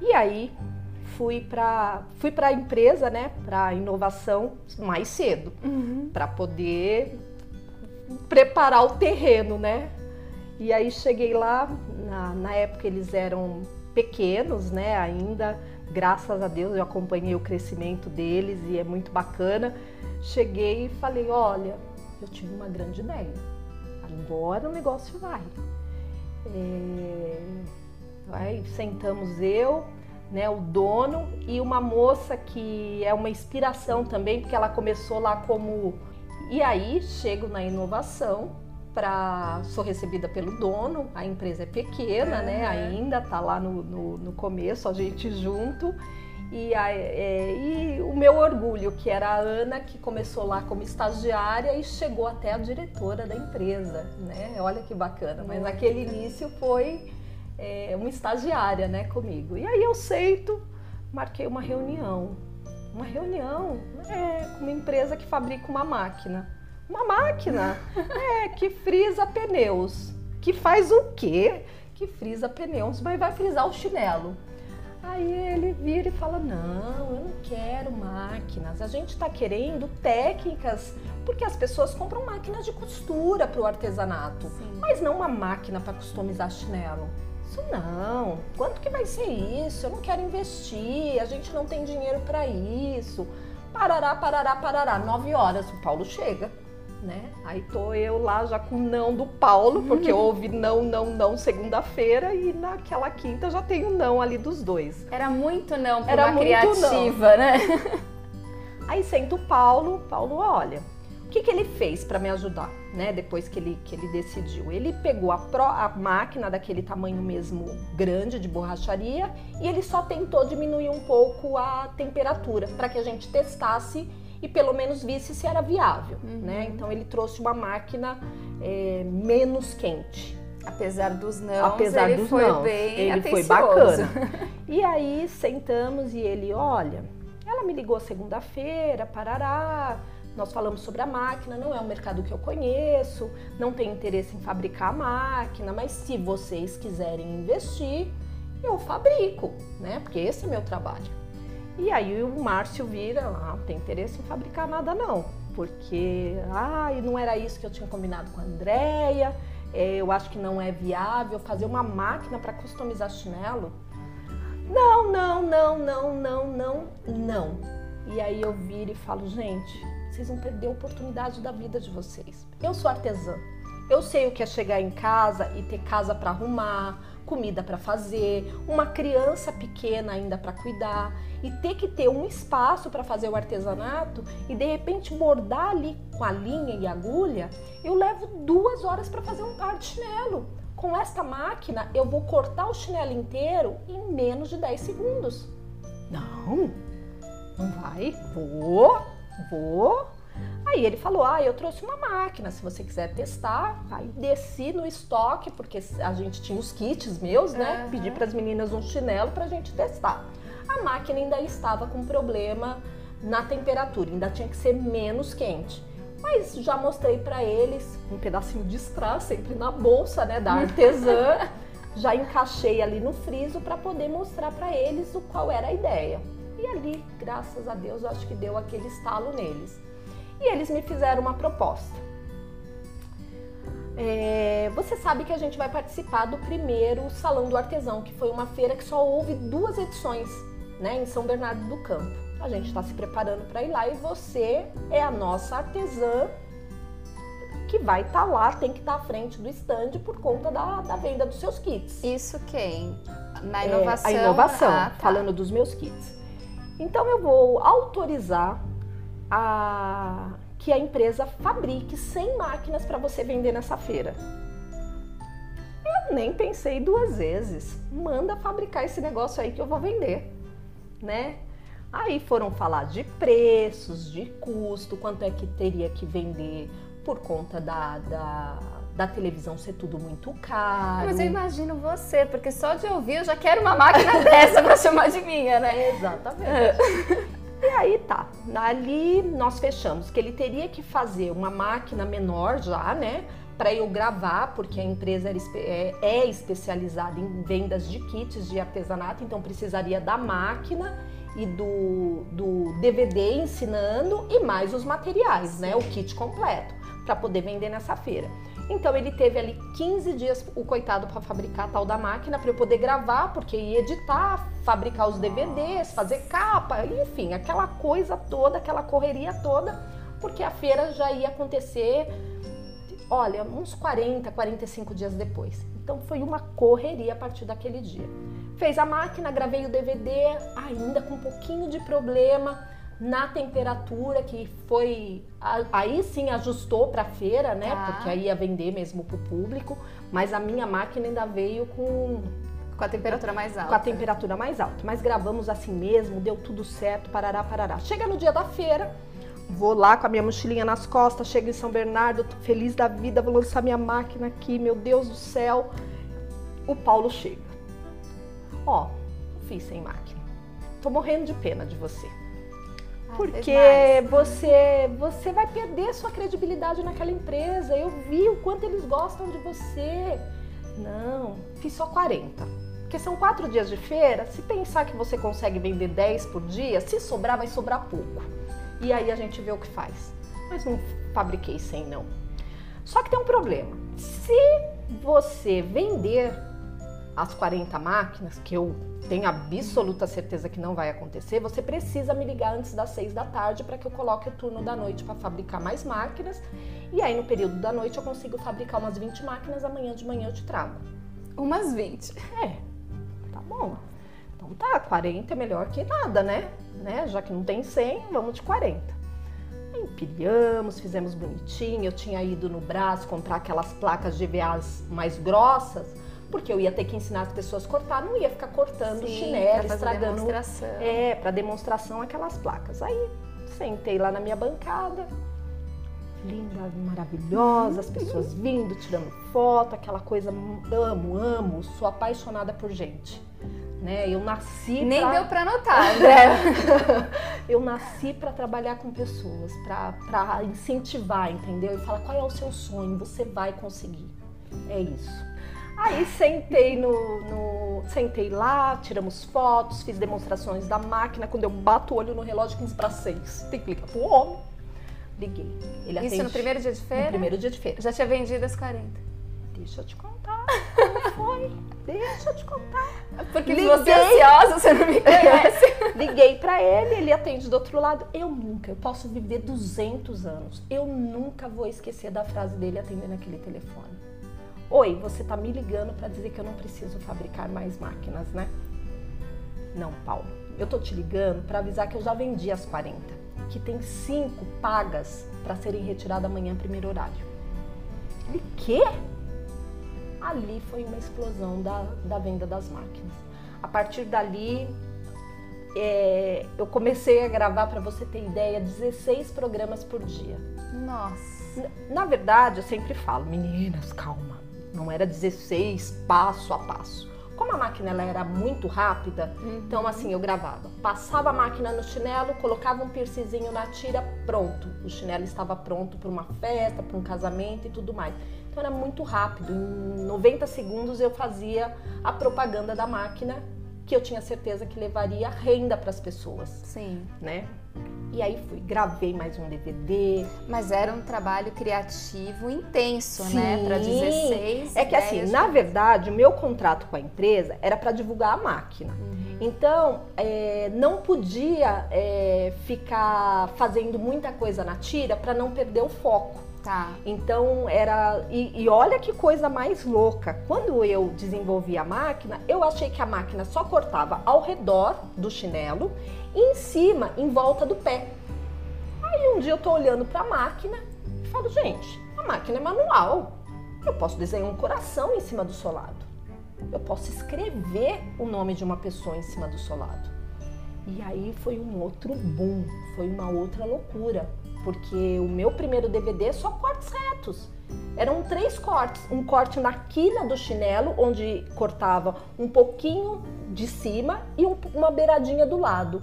E aí fui para fui para a empresa, né, para inovação mais cedo, para poder preparar o terreno, né? E aí cheguei lá, na, na época eles eram pequenos, né, ainda, graças a Deus eu acompanhei o crescimento deles e é muito bacana. Cheguei e falei, olha, eu tive uma grande ideia, agora o negócio vai. É, Aí sentamos eu, né, o dono e uma moça que é uma inspiração também, porque ela começou lá como. E aí chego na inovação, pra... sou recebida pelo dono, a empresa é pequena, né, ainda tá lá no, no, no começo, a gente junto. E, a- é, e o meu orgulho, que era a Ana, que começou lá como estagiária e chegou até a diretora da empresa, né? Olha que bacana. Mas naquele início foi é, uma estagiária, né, comigo. E aí eu aceito, marquei uma reunião. Uma reunião é, com uma empresa que fabrica uma máquina. Uma máquina é, que frisa pneus. Que faz o quê? Que frisa pneus, mas vai frisar o chinelo. Aí ele vira e fala: Não, eu não quero máquinas. A gente está querendo técnicas, porque as pessoas compram máquinas de costura para o artesanato,
Sim.
mas não uma máquina para customizar chinelo. Isso não. Quanto que vai ser isso? Eu não quero investir. A gente não tem dinheiro para isso. Parará, parará, parará. Nove horas o Paulo chega. Né? Aí tô eu lá já com o não do Paulo, porque houve não, não, não segunda-feira e naquela quinta já tem o não ali dos dois.
Era muito não pra
Era
uma
muito
criativa, né? [LAUGHS]
Aí senta o Paulo, Paulo, olha, o que, que ele fez para me ajudar, né? Depois que ele, que ele decidiu. Ele pegou a, a máquina daquele tamanho mesmo grande de borracharia e ele só tentou diminuir um pouco a temperatura para que a gente testasse e pelo menos visse se era viável,
Uhum.
né? Então ele trouxe uma máquina é, menos quente.
Apesar dos não,
Apesar
ele
dos
foi
nãos,
bem
ele foi
atencioso.
bacana. [LAUGHS] E aí sentamos e ele, olha, ela me ligou segunda-feira, parará. Nós falamos sobre a máquina, não é um mercado que eu conheço, não tenho interesse em fabricar a máquina, mas se vocês quiserem investir, eu fabrico, né? Porque esse é meu trabalho. E aí o Márcio vira, ah, não tem interesse em fabricar nada não, porque ah, não era isso que eu tinha combinado com a Andrea, é, eu acho que não é viável fazer uma máquina para customizar chinelo. Não, não, não, não, não, não, não. E aí eu viro e falo, gente, vocês vão perder a oportunidade da vida de vocês. Eu sou artesã. Eu sei o que é chegar em casa e ter casa para arrumar, comida para fazer, uma criança pequena ainda para cuidar e ter que ter um espaço para fazer o artesanato e de repente bordar ali com a linha e agulha, eu levo duas horas para fazer um par de chinelo. Com esta máquina, eu vou cortar o chinelo inteiro em menos de 10 segundos. Não, não vai? Vou, vou. Aí ele falou: Ah, eu trouxe uma máquina, se você quiser testar. Aí desci no estoque, porque a gente tinha os kits meus, né?
Aham.
Pedi para as meninas um chinelo para a gente testar. A máquina ainda estava com problema na temperatura, ainda tinha que ser menos quente. Mas já mostrei para eles um pedacinho de strass sempre na bolsa, né, da artesã. [LAUGHS] já encaixei ali no friso para poder mostrar para eles o qual era a ideia. E ali, graças a Deus, eu acho que deu aquele estalo neles. E eles me fizeram uma proposta. É, você sabe que a gente vai participar do primeiro Salão do Artesão, que foi uma feira que só houve duas edições, né, em São Bernardo do Campo. A gente está se preparando para ir lá e você é a nossa artesã que vai estar tá lá, tem que estar tá à frente do stand por conta da, da venda dos seus kits.
Isso quem? Na inovação?
É, a inovação, ah, tá. falando dos meus kits. Então eu vou autorizar a que a empresa fabrique 100 máquinas para você vender nessa feira. Eu nem pensei duas vezes. Manda fabricar esse negócio aí que eu vou vender, né? Aí foram falar de preços, de custo, quanto é que teria que vender por conta da, da, da, televisão ser tudo muito caro.
Mas eu imagino você, porque só de ouvir eu já quero uma máquina [LAUGHS] dessa para chamar de minha, né?
Exatamente. [LAUGHS] E aí tá, ali nós fechamos que ele teria que fazer uma máquina menor já, né? Para eu gravar, porque a empresa é, é especializada em vendas de kits de artesanato, então precisaria da máquina e do, do DVD ensinando e mais os materiais, né? O kit completo, para poder vender nessa feira. Então ele teve ali 15 dias o coitado para fabricar a tal da máquina para eu poder gravar, porque ia editar, fabricar os DVDs, fazer capa, enfim, aquela coisa toda, aquela correria toda, porque a feira já ia acontecer, olha, uns 40, 45 dias depois. Então foi uma correria a partir daquele dia. Fez a máquina, gravei o DVD, ainda com um pouquinho de problema na temperatura que foi aí sim ajustou para feira, né? Tá. Porque aí ia vender mesmo para o público, mas a minha máquina ainda veio com
com a temperatura mais alta.
Com a temperatura mais alta. Mas gravamos assim mesmo, deu tudo certo, parará, parará. Chega no dia da feira, vou lá com a minha mochilinha nas costas, chego em São Bernardo, tô feliz da vida, vou lançar minha máquina aqui, meu Deus do céu. O Paulo chega. Ó, fiz sem máquina. Tô morrendo de pena de você. Porque você, você vai perder sua credibilidade naquela empresa. Eu vi o quanto eles gostam de você. Não, fiz só 40. Porque são quatro dias de feira. Se pensar que você consegue vender 10 por dia, se sobrar, vai sobrar pouco. E aí a gente vê o que faz. Mas não fabriquei 100, não. Só que tem um problema. Se você vender as 40 máquinas, que eu tenho absoluta certeza que não vai acontecer, você precisa me ligar antes das 6 da tarde para que eu coloque o turno da noite para fabricar mais máquinas. E aí no período da noite eu consigo fabricar umas 20 máquinas, amanhã de manhã eu te trago.
Umas 20.
É. Tá bom. Então tá, 40 é melhor que nada, né? né? Já que não tem 100, vamos de 40 empilhamos, fizemos bonitinho. Eu tinha ido no braço comprar aquelas placas GVAs mais grossas porque eu ia ter que ensinar as pessoas a cortar, não ia ficar cortando Sim, chinelo, estragando. Demonstração. É, para demonstração aquelas placas. Aí sentei lá na minha bancada, linda, maravilhosa, as pessoas vindo, tirando foto, aquela coisa, amo, amo, sou apaixonada por gente. Né? Eu nasci
Nem
pra...
deu para notar, [LAUGHS] né?
eu nasci para trabalhar com pessoas, para incentivar, entendeu? E falar qual é o seu sonho, você vai conseguir. É isso. Aí sentei no, no, Sentei lá, tiramos fotos, fiz demonstrações da máquina. Quando eu bato o olho no relógio, 15 para 6. Tem que ligar pro homem. Liguei.
Ele Isso atende... no primeiro dia de feira? No
primeiro dia de feira.
Já tinha vendido as 40.
Deixa eu te contar. Como foi? Deixa eu te contar.
Porque Liguei. você é ansiosa, você não me conhece.
Liguei para ele, ele atende do outro lado. Eu nunca, eu posso viver 200 anos. Eu nunca vou esquecer da frase dele atendendo aquele telefone. Oi, você está me ligando para dizer que eu não preciso fabricar mais máquinas, né? Não, Paulo. Eu tô te ligando para avisar que eu já vendi as 40, que tem cinco pagas para serem retiradas amanhã primeiro horário. Ele quê? Ali foi uma explosão da, da venda das máquinas. A partir dali, é, eu comecei a gravar, para você ter ideia, 16 programas por dia.
Nossa!
Na, na verdade, eu sempre falo, meninas, calma não era 16 passo a passo. como a máquina ela era muito rápida, uhum. então assim eu gravava. Passava a máquina no chinelo, colocava um piercingzinho na tira, pronto. O chinelo estava pronto para uma festa, para um casamento e tudo mais. Então era muito rápido. Em 90 segundos eu fazia a propaganda da máquina que eu tinha certeza que levaria renda para as pessoas.
Sim.
Né? E aí fui, gravei mais um DVD.
Mas era um trabalho criativo intenso, Sim. né? Para 16.
É que assim, na verdade, o meu contrato com a empresa era para divulgar a máquina. Uhum. Então, é, não podia é, ficar fazendo muita coisa na tira para não perder o foco.
Tá.
Então era. E, e, olha que coisa mais louca. Quando eu desenvolvi a máquina, eu achei que a máquina só cortava ao redor do chinelo em cima, em volta do pé. Aí um dia eu tô olhando para a máquina e falo, gente, a máquina é manual. Eu posso desenhar um coração em cima do solado. Eu posso escrever o nome de uma pessoa em cima do solado. E aí foi um outro boom, foi uma outra loucura, porque o meu primeiro DVD é só cortes retos. Eram três cortes, um corte na quina do chinelo, onde cortava um pouquinho de cima e um, uma beiradinha do lado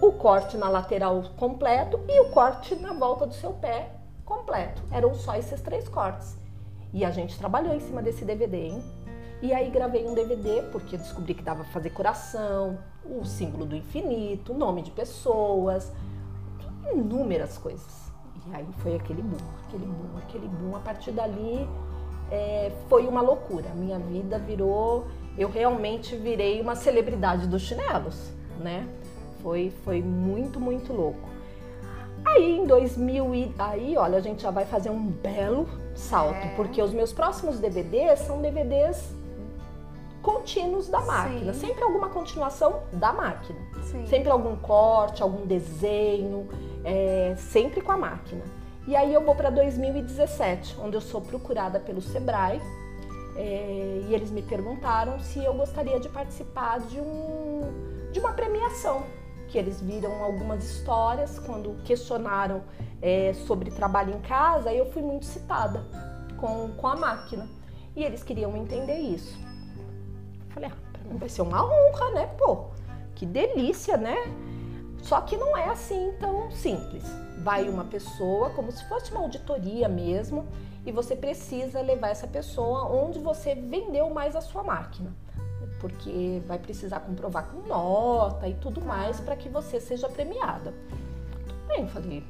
o corte na lateral completo e o corte na volta do seu pé completo. Eram só esses três cortes. E a gente trabalhou em cima desse DVD, hein? E aí gravei um DVD porque descobri que dava pra fazer coração, o símbolo do infinito, nome de pessoas, inúmeras coisas. E aí foi aquele boom, aquele boom, aquele boom. A partir dali é, foi uma loucura. Minha vida virou, eu realmente virei uma celebridade dos chinelos, né? Foi, foi muito, muito louco. Aí em 2000 e aí, olha, a gente já vai fazer um belo salto, é. porque os meus próximos DVDs são DVDs contínuos da máquina, Sim. sempre alguma continuação da máquina, Sim. sempre algum corte, algum desenho, é, sempre com a máquina. E aí eu vou para 2017, onde eu sou procurada pelo Sebrae é, e eles me perguntaram se eu gostaria de participar de um de uma premiação que eles viram algumas histórias quando questionaram é, sobre trabalho em casa, eu fui muito citada com, com a máquina. E eles queriam entender isso. Eu falei, ah, pra mim vai ser uma honra, né? Pô, que delícia, né? Só que não é assim tão simples. Vai uma pessoa, como se fosse uma auditoria mesmo, e você precisa levar essa pessoa onde você vendeu mais a sua máquina porque vai precisar comprovar com nota e tudo mais para que você seja premiada. Tudo bem, falei.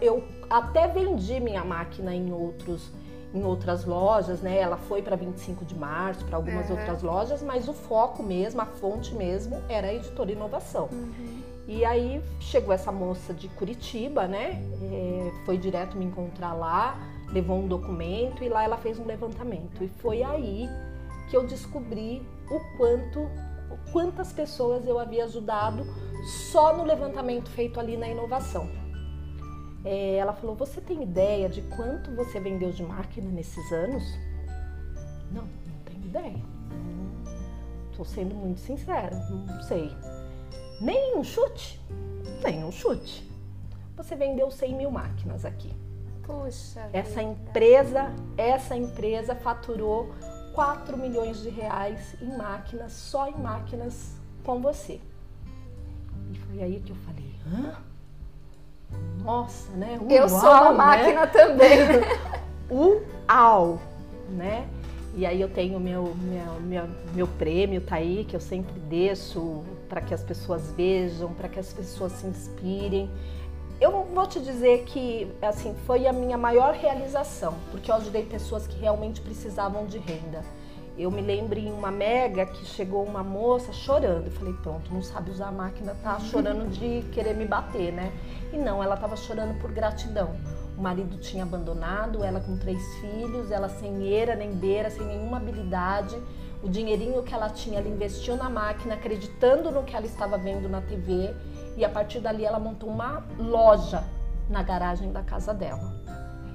Eu até vendi minha máquina em outros em outras lojas, né? Ela foi para 25 de março, para algumas uhum. outras lojas, mas o foco mesmo, a fonte mesmo, era a editora Inovação. Uhum. E aí chegou essa moça de Curitiba, né? É, foi direto me encontrar lá, levou um documento e lá ela fez um levantamento. E foi aí que eu descobri o quanto, quantas pessoas eu havia ajudado só no levantamento feito ali na inovação. É, ela falou: Você tem ideia de quanto você vendeu de máquina nesses anos? Não, não tenho ideia. Estou sendo muito sincera, não sei. Nem um chute? Nem um chute. Você vendeu 100 mil máquinas aqui.
Puxa.
Essa vida. empresa, essa empresa faturou 4 milhões de reais em máquinas, só em máquinas com você. E foi aí que eu falei, hã? Nossa, né?
Uau, eu sou uma né? máquina também. [LAUGHS]
Uau, né? E aí eu tenho meu, meu, meu, meu prêmio, tá aí, que eu sempre deixo para que as pessoas vejam, para que as pessoas se inspirem. Eu vou te dizer que assim foi a minha maior realização, porque eu ajudei pessoas que realmente precisavam de renda. Eu me lembro em uma mega que chegou uma moça chorando. Eu falei, pronto, não sabe usar a máquina, tá [LAUGHS] chorando de querer me bater, né? E não, ela estava chorando por gratidão. O marido tinha abandonado, ela com três filhos, ela sem eira nem beira, sem nenhuma habilidade. O dinheirinho que ela tinha, ela investiu na máquina, acreditando no que ela estava vendo na TV e a partir dali ela montou uma loja na garagem da casa dela.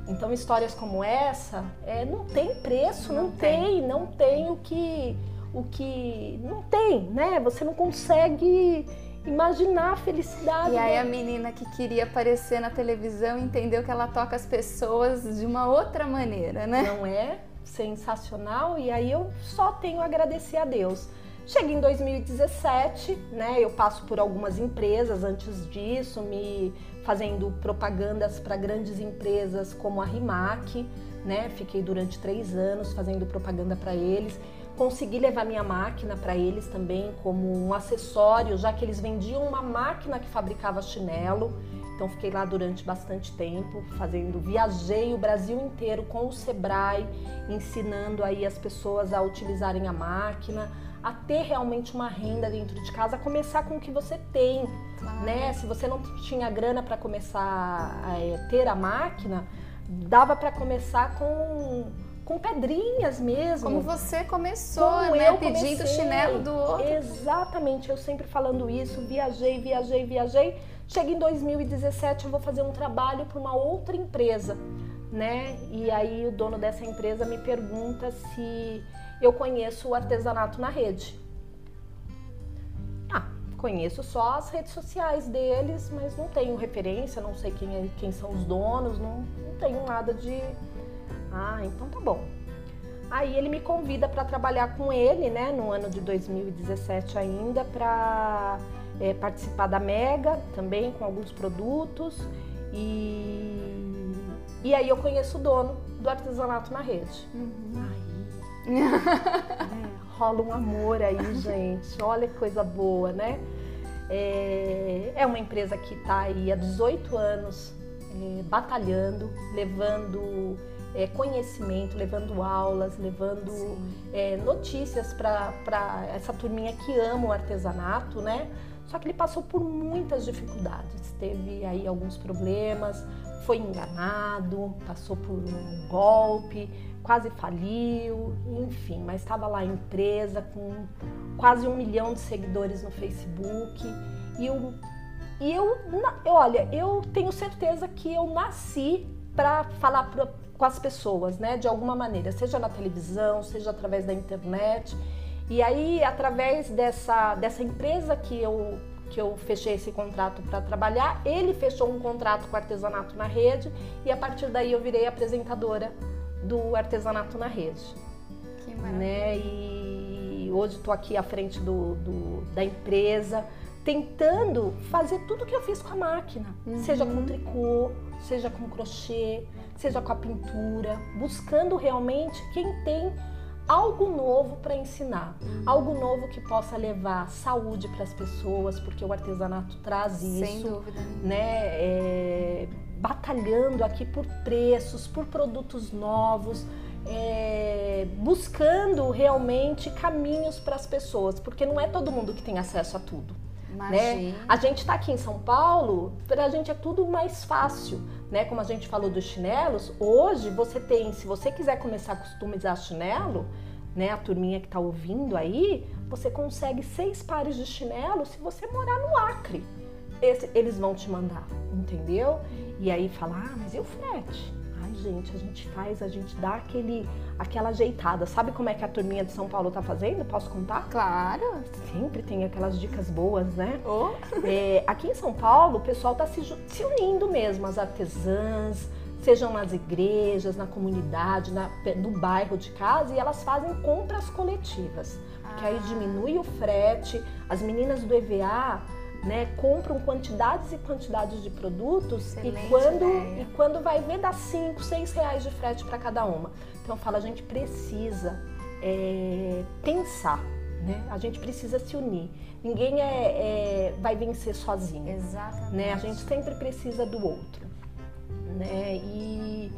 Então histórias como essa é, não tem preço, não, não tem. tem, não tem o que o que não tem, né? Você não consegue imaginar a felicidade.
E aí a menina que queria aparecer na televisão entendeu que ela toca as pessoas de uma outra maneira, né?
Não é? Sensacional e aí eu só tenho a agradecer a Deus. Cheguei em 2017, né? Eu passo por algumas empresas antes disso, me fazendo propagandas para grandes empresas como a Rimac, né? Fiquei durante três anos fazendo propaganda para eles. Consegui levar minha máquina para eles também como um acessório, já que eles vendiam uma máquina que fabricava chinelo. Então fiquei lá durante bastante tempo, fazendo, viajei o Brasil inteiro com o Sebrae, ensinando aí as pessoas a utilizarem a máquina, a ter realmente uma renda dentro de casa, a começar com o que você tem, claro. né? Se você não tinha grana para começar a é, ter a máquina, dava para começar com com pedrinhas mesmo.
Como você começou, Como né? Eu Pedindo comecei. chinelo do outro.
Exatamente, eu sempre falando isso, viajei, viajei, viajei. Chega em 2017, eu vou fazer um trabalho para uma outra empresa, né? E aí o dono dessa empresa me pergunta se eu conheço o artesanato na rede. Ah, conheço só as redes sociais deles, mas não tenho referência, não sei quem, é, quem são os donos, não, não tenho nada de. Ah, então tá bom. Aí ele me convida para trabalhar com ele, né, no ano de 2017 ainda, para é, participar da Mega também com alguns produtos e, e aí eu conheço o dono do artesanato na rede. Uhum. Aí [LAUGHS] é, rola um amor aí, gente. Olha que coisa boa, né? É, é uma empresa que está aí há 18 anos é, batalhando, levando é, conhecimento, levando aulas, levando é, notícias para essa turminha que ama o artesanato, né? Só que ele passou por muitas dificuldades, teve aí alguns problemas, foi enganado, passou por um golpe, quase faliu, enfim, mas estava lá a empresa com quase um milhão de seguidores no Facebook. E eu, e eu, olha, eu tenho certeza que eu nasci para falar pra, com as pessoas, né, de alguma maneira, seja na televisão, seja através da internet. E aí, através dessa, dessa empresa que eu, que eu fechei esse contrato para trabalhar, ele fechou um contrato com o Artesanato na Rede e a partir daí eu virei apresentadora do Artesanato na Rede.
Que maravilha. Né?
E hoje estou aqui à frente do, do, da empresa, tentando fazer tudo que eu fiz com a máquina, uhum. seja com tricô, seja com crochê, seja com a pintura, buscando realmente quem tem algo novo para ensinar, algo novo que possa levar saúde para as pessoas, porque o artesanato traz isso,
Sem dúvida.
né? É, batalhando aqui por preços, por produtos novos, é, buscando realmente caminhos para as pessoas, porque não é todo mundo que tem acesso a tudo. Né? A gente está aqui em São Paulo, para a gente é tudo mais fácil, né? Como a gente falou dos chinelos, hoje você tem, se você quiser começar a customizar chinelo, né? A turminha que está ouvindo aí, você consegue seis pares de chinelo se você morar no Acre. Esse, eles vão te mandar, entendeu? E aí falar, ah, mas e o frete? Gente, a gente faz, a gente dá aquele, aquela ajeitada. Sabe como é que a turminha de São Paulo tá fazendo? Posso contar?
Claro.
Sempre tem aquelas dicas boas, né?
Oh.
É, aqui em São Paulo, o pessoal tá se, se unindo mesmo, as artesãs, sejam nas igrejas, na comunidade, na, no bairro de casa, e elas fazem compras coletivas. Porque ah. aí diminui o frete, as meninas do EVA né, compram quantidades e quantidades de produtos e quando, e quando vai ver dá 5, 6 reais de frete para cada uma. Então fala, a gente precisa é, pensar, né? a gente precisa se unir. Ninguém é, é, vai vencer sozinho.
Exatamente.
Né? A gente sempre precisa do outro. Né? E,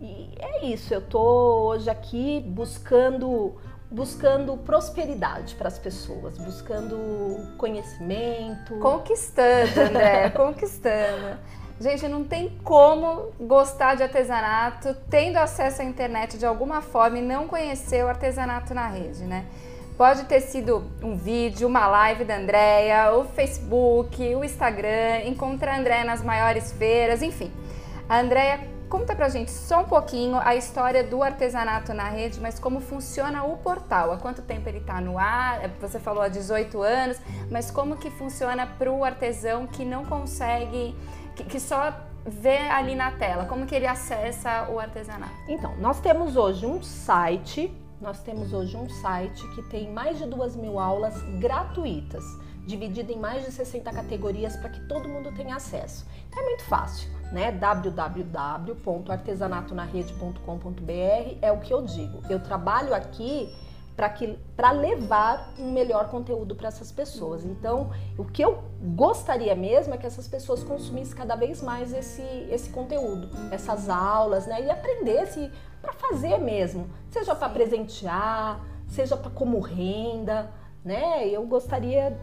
e é isso, eu tô hoje aqui buscando buscando prosperidade para as pessoas, buscando conhecimento.
Conquistando, André, [LAUGHS] conquistando. Gente, não tem como gostar de artesanato tendo acesso à internet de alguma forma e não conhecer o artesanato na rede, né? Pode ter sido um vídeo, uma live da Andrea, o Facebook, o Instagram, encontrar a Andrea nas maiores feiras, enfim. A Andrea Conta pra gente só um pouquinho a história do artesanato na rede, mas como funciona o portal, há quanto tempo ele está no ar, é, você falou há 18 anos, mas como que funciona para o artesão que não consegue, que, que só vê ali na tela? Como que ele acessa o artesanato?
Então, nós temos hoje um site, nós temos hoje um site que tem mais de duas mil aulas gratuitas, dividido em mais de 60 categorias para que todo mundo tenha acesso. Então, é muito fácil, né? www.artesanatonaRede.com.br é o que eu digo. Eu trabalho aqui para levar um melhor conteúdo para essas pessoas. Então, o que eu gostaria mesmo é que essas pessoas consumissem cada vez mais esse, esse conteúdo, essas aulas, né? E aprendesse para fazer mesmo, seja para presentear, seja para como renda, né? Eu gostaria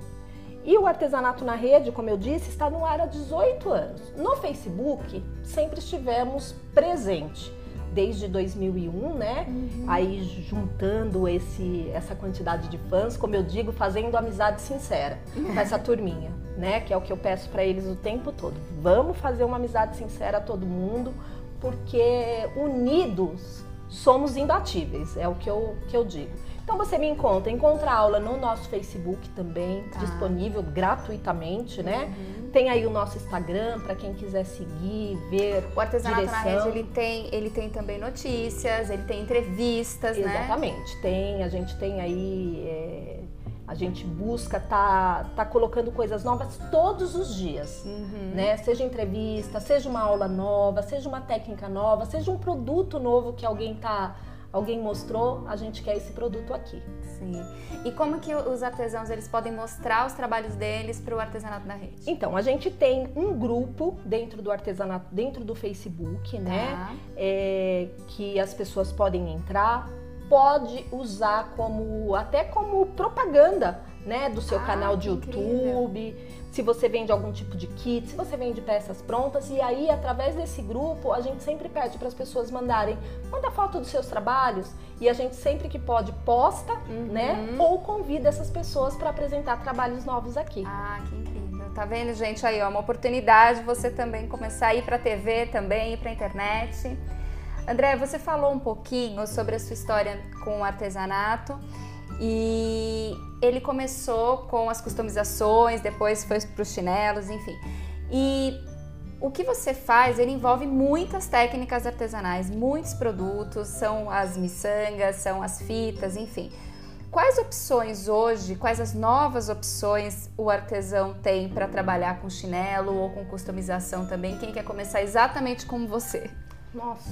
e o artesanato na rede, como eu disse, está no ar há 18 anos. No Facebook, sempre estivemos presente desde 2001, né? Uhum. Aí juntando esse, essa quantidade de fãs, como eu digo, fazendo amizade sincera com essa turminha, né? Que é o que eu peço para eles o tempo todo. Vamos fazer uma amizade sincera a todo mundo, porque unidos somos imbatíveis, é o que eu, que eu digo. Então você me encontra, encontra a aula no nosso Facebook também, tá. disponível gratuitamente, né? Uhum. Tem aí o nosso Instagram para quem quiser seguir, ver.
O artesanato direção. na rede ele tem, ele tem também notícias, ele tem entrevistas,
Exatamente. né? Exatamente, tem. A gente tem aí. É, a gente busca tá, tá colocando coisas novas todos os dias, uhum. né? Seja entrevista, seja uma aula nova, seja uma técnica nova, seja um produto novo que alguém tá alguém mostrou, a gente quer esse produto aqui.
Sim. E como que os artesãos eles podem mostrar os trabalhos deles para o artesanato da rede?
Então, a gente tem um grupo dentro do artesanato, dentro do Facebook, né? tá. né? É, que as pessoas podem entrar, pode usar como até como propaganda, né? Do seu ah, canal de YouTube. Incrível se você vende algum tipo de kit, se você vende peças prontas. E aí, através desse grupo, a gente sempre pede para as pessoas mandarem, manda foto dos seus trabalhos e a gente sempre que pode posta, uhum. né? Ou convida essas pessoas para apresentar trabalhos novos aqui.
Ah, que incrível. Tá vendo, gente? Aí, ó, uma oportunidade você também começar a ir para a TV também, ir para a internet. André, você falou um pouquinho sobre a sua história com o artesanato. E ele começou com as customizações, depois foi para os chinelos, enfim. E o que você faz, ele envolve muitas técnicas artesanais, muitos produtos, são as miçangas, são as fitas, enfim. Quais opções hoje, quais as novas opções o artesão tem para trabalhar com chinelo ou com customização também? Quem quer começar exatamente como você?
Nossa,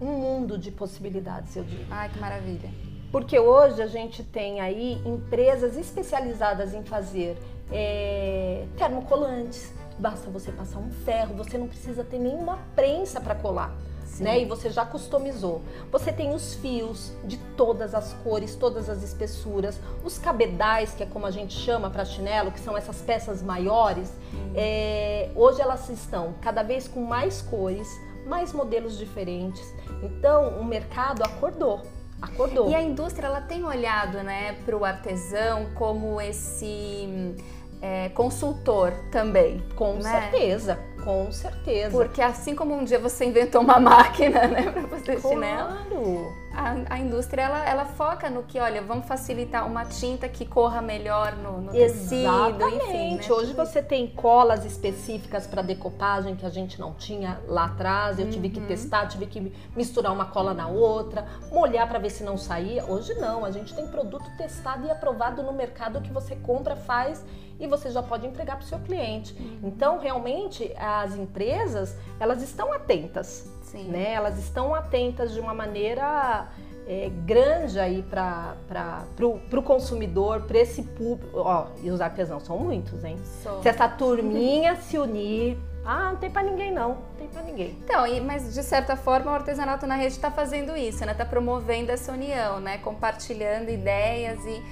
um mundo de possibilidades, eu digo.
Ai, que maravilha.
Porque hoje a gente tem aí empresas especializadas em fazer é, termocolantes. Basta você passar um ferro, você não precisa ter nenhuma prensa para colar. Né? E você já customizou. Você tem os fios de todas as cores, todas as espessuras, os cabedais, que é como a gente chama para chinelo, que são essas peças maiores. É, hoje elas estão cada vez com mais cores, mais modelos diferentes. Então o mercado acordou acordou.
E a indústria ela tem olhado né, para o artesão como esse é, consultor também.
Com né? certeza, com certeza.
Porque assim como um dia você inventou uma [LAUGHS] máquina né, para fazer claro. chinelo a, a indústria ela, ela foca no que, olha, vamos facilitar uma tinta que corra melhor no, no
Exatamente.
tecido, enfim.
Né? Hoje você tem colas específicas para decopagem que a gente não tinha lá atrás. Eu uhum. tive que uhum. testar, tive que misturar uma cola na outra, molhar para ver se não saía. Hoje não, a gente tem produto testado e aprovado no mercado que você compra, faz e você já pode entregar para o seu cliente. Uhum. Então, realmente, as empresas, elas estão atentas Sim. Né? Elas estão atentas de uma maneira é, grande aí para o consumidor, para esse público. Ó, e os artesãos são muitos, hein? Sou. Se essa turminha [LAUGHS] se unir. Ah, não tem para ninguém não, não tem para ninguém.
Então, mas de certa forma o artesanato na rede está fazendo isso, né? Está promovendo essa união, né? Compartilhando ideias e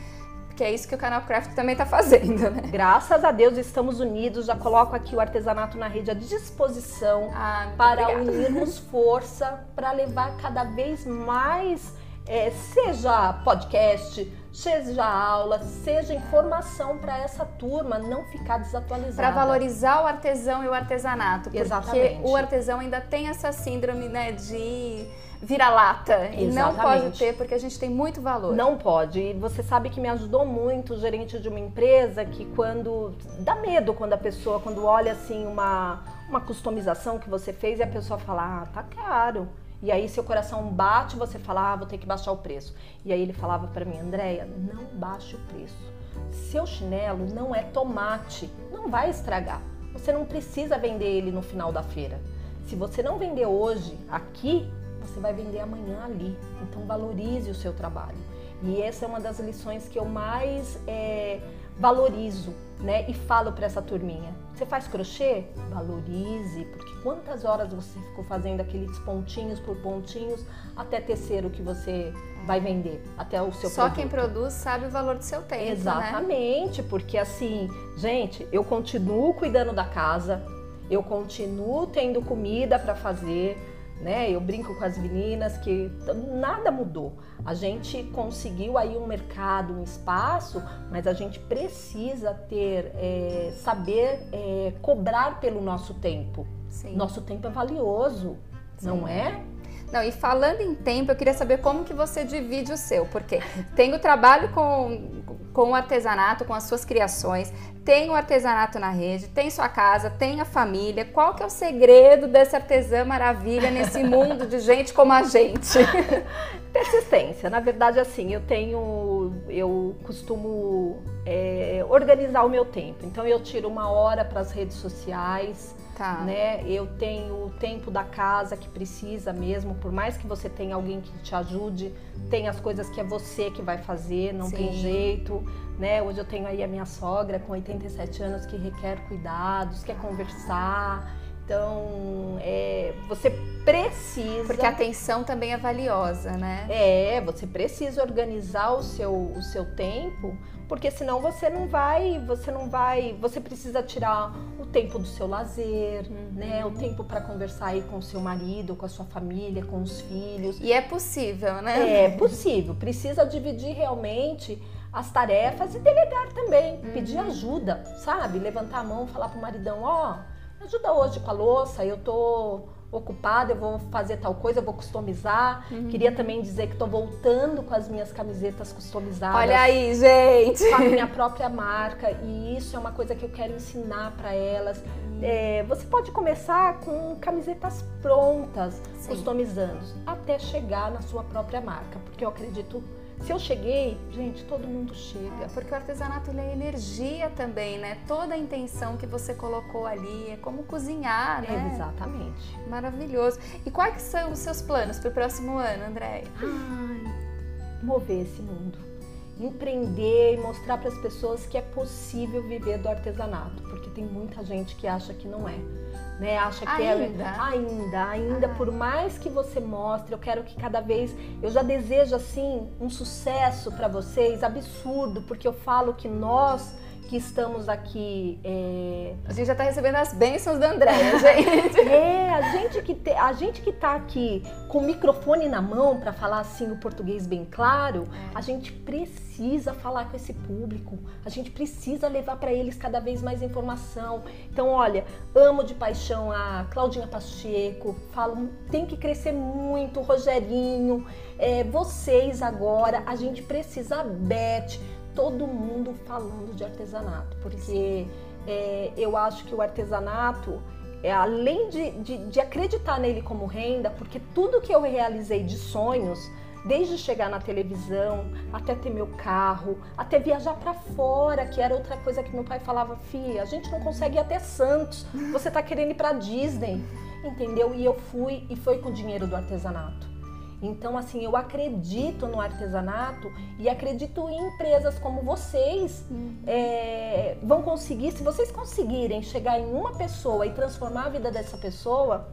que é isso que o Canal Craft também está fazendo, né?
Graças a Deus estamos unidos. Já coloco aqui o artesanato na rede à disposição ah, para obrigada. unirmos [LAUGHS] força para levar cada vez mais, é, seja podcast, seja aula, seja informação para essa turma não ficar desatualizada.
Para valorizar o artesão e o artesanato. Porque
Exatamente.
o artesão ainda tem essa síndrome né, de vira-lata. E não pode ter, porque a gente tem muito valor.
Não pode. E você sabe que me ajudou muito o gerente de uma empresa que quando. dá medo quando a pessoa, quando olha assim uma, uma customização que você fez e a pessoa fala, ah, tá caro. E aí seu coração bate, você fala, ah, vou ter que baixar o preço. E aí ele falava para mim, Andréia, não baixe o preço. Seu chinelo não é tomate, não vai estragar. Você não precisa vender ele no final da feira. Se você não vender hoje aqui, você vai vender amanhã ali. Então valorize o seu trabalho. E essa é uma das lições que eu mais é, valorizo, né? E falo para essa turminha. Você faz crochê? Valorize, porque quantas horas você ficou fazendo aqueles pontinhos por pontinhos até tecer o que você vai vender, até o seu
Só
produto.
quem produz sabe o valor do seu tempo, né?
Exatamente,
né?
porque assim, gente, eu continuo cuidando da casa, eu continuo tendo comida para fazer, né? Eu brinco com as meninas que nada mudou. A gente conseguiu aí um mercado, um espaço, mas a gente precisa ter, é, saber é, cobrar pelo nosso tempo. Sim. Nosso tempo é valioso, Sim. não é?
Não, e falando em tempo, eu queria saber como que você divide o seu, porque tem o trabalho com, com o artesanato, com as suas criações, tem o artesanato na rede, tem sua casa, tem a família. Qual que é o segredo dessa artesã maravilha nesse [LAUGHS] mundo de gente como a gente? [LAUGHS]
Persistência. Na verdade, assim, eu tenho, eu costumo é, organizar o meu tempo. Então, eu tiro uma hora para as redes sociais, Tá. Né? Eu tenho o tempo da casa que precisa mesmo, por mais que você tenha alguém que te ajude, tem as coisas que é você que vai fazer, não Sim. tem jeito, né? Hoje eu tenho aí a minha sogra com 87 anos que requer cuidados, quer conversar. Então, é, você precisa.
Porque a atenção também é valiosa, né?
É, você precisa organizar o seu, o seu tempo, porque senão você não vai, você não vai, você precisa tirar o tempo do seu lazer, uhum. né? O tempo para conversar aí com o seu marido, com a sua família, com os filhos.
E é possível, né?
É possível. Precisa dividir realmente as tarefas e delegar também, uhum. pedir ajuda, sabe? Levantar a mão, falar pro maridão, ó, oh, ajuda hoje com a louça, eu tô ocupada, eu vou fazer tal coisa, eu vou customizar. Uhum. Queria também dizer que estou voltando com as minhas camisetas customizadas.
Olha aí, gente!
Com a minha própria marca. E isso é uma coisa que eu quero ensinar para elas. É, você pode começar com camisetas prontas, Sim. customizando, até chegar na sua própria marca. Porque eu acredito se eu cheguei, gente, todo mundo chega.
Porque o artesanato ele é energia também, né? Toda a intenção que você colocou ali é como cozinhar, né?
É, exatamente.
Maravilhoso. E quais são os seus planos para o próximo ano, Andréia?
Ai, mover esse mundo. Empreender e mostrar para as pessoas que é possível viver do artesanato, porque tem muita gente que acha que não é né? Acha que
é ainda?
é ainda, ainda ah. por mais que você mostre, eu quero que cada vez eu já desejo assim um sucesso para vocês absurdo, porque eu falo que nós que estamos aqui. É...
A gente já está recebendo as bênçãos da Andréia, [LAUGHS] gente.
é, a gente que te, a gente que está aqui com o microfone na mão para falar assim o português bem claro, é. a gente precisa falar com esse público. A gente precisa levar para eles cada vez mais informação. Então, olha, amo de paixão a Claudinha Pacheco, falo, tem que crescer muito, Rogerinho, é, vocês agora, a gente precisa, a Beth, todo mundo falando de artesanato, porque é, eu acho que o artesanato, é, além de, de, de acreditar nele como renda, porque tudo que eu realizei de sonhos, desde chegar na televisão, até ter meu carro, até viajar para fora, que era outra coisa que meu pai falava, filha, a gente não consegue ir até Santos, você tá querendo ir para Disney, entendeu? E eu fui e foi com o dinheiro do artesanato. Então, assim, eu acredito no artesanato e acredito em empresas como vocês uhum. é, vão conseguir. Se vocês conseguirem chegar em uma pessoa e transformar a vida dessa pessoa,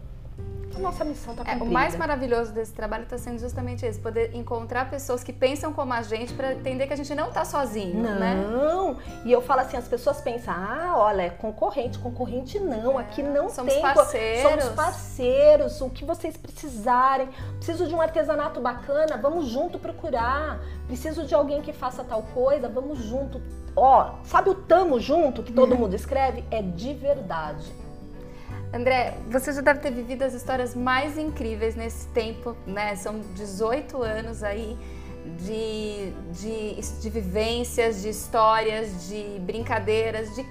a nossa missão está cumprida.
É, o mais maravilhoso desse trabalho está sendo justamente esse, poder encontrar pessoas que pensam como a gente para entender que a gente não está sozinho,
não.
né?
Não, e eu falo assim, as pessoas pensam, ah, olha, é concorrente, concorrente não, é, aqui não
somos
tem...
parceiros.
Somos parceiros, o que vocês precisarem, preciso de um artesanato bacana, vamos junto procurar, preciso de alguém que faça tal coisa, vamos junto. Ó, sabe o tamo junto que todo mundo escreve? É de verdade.
André, você já deve ter vivido as histórias mais incríveis nesse tempo, né? São 18 anos aí de, de, de vivências, de histórias, de brincadeiras, de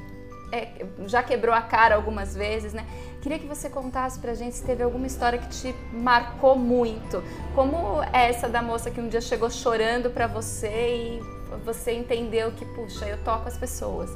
é, já quebrou a cara algumas vezes, né? Queria que você contasse pra gente se teve alguma história que te marcou muito. Como é essa da moça que um dia chegou chorando pra você e você entendeu que, puxa, eu toco as pessoas.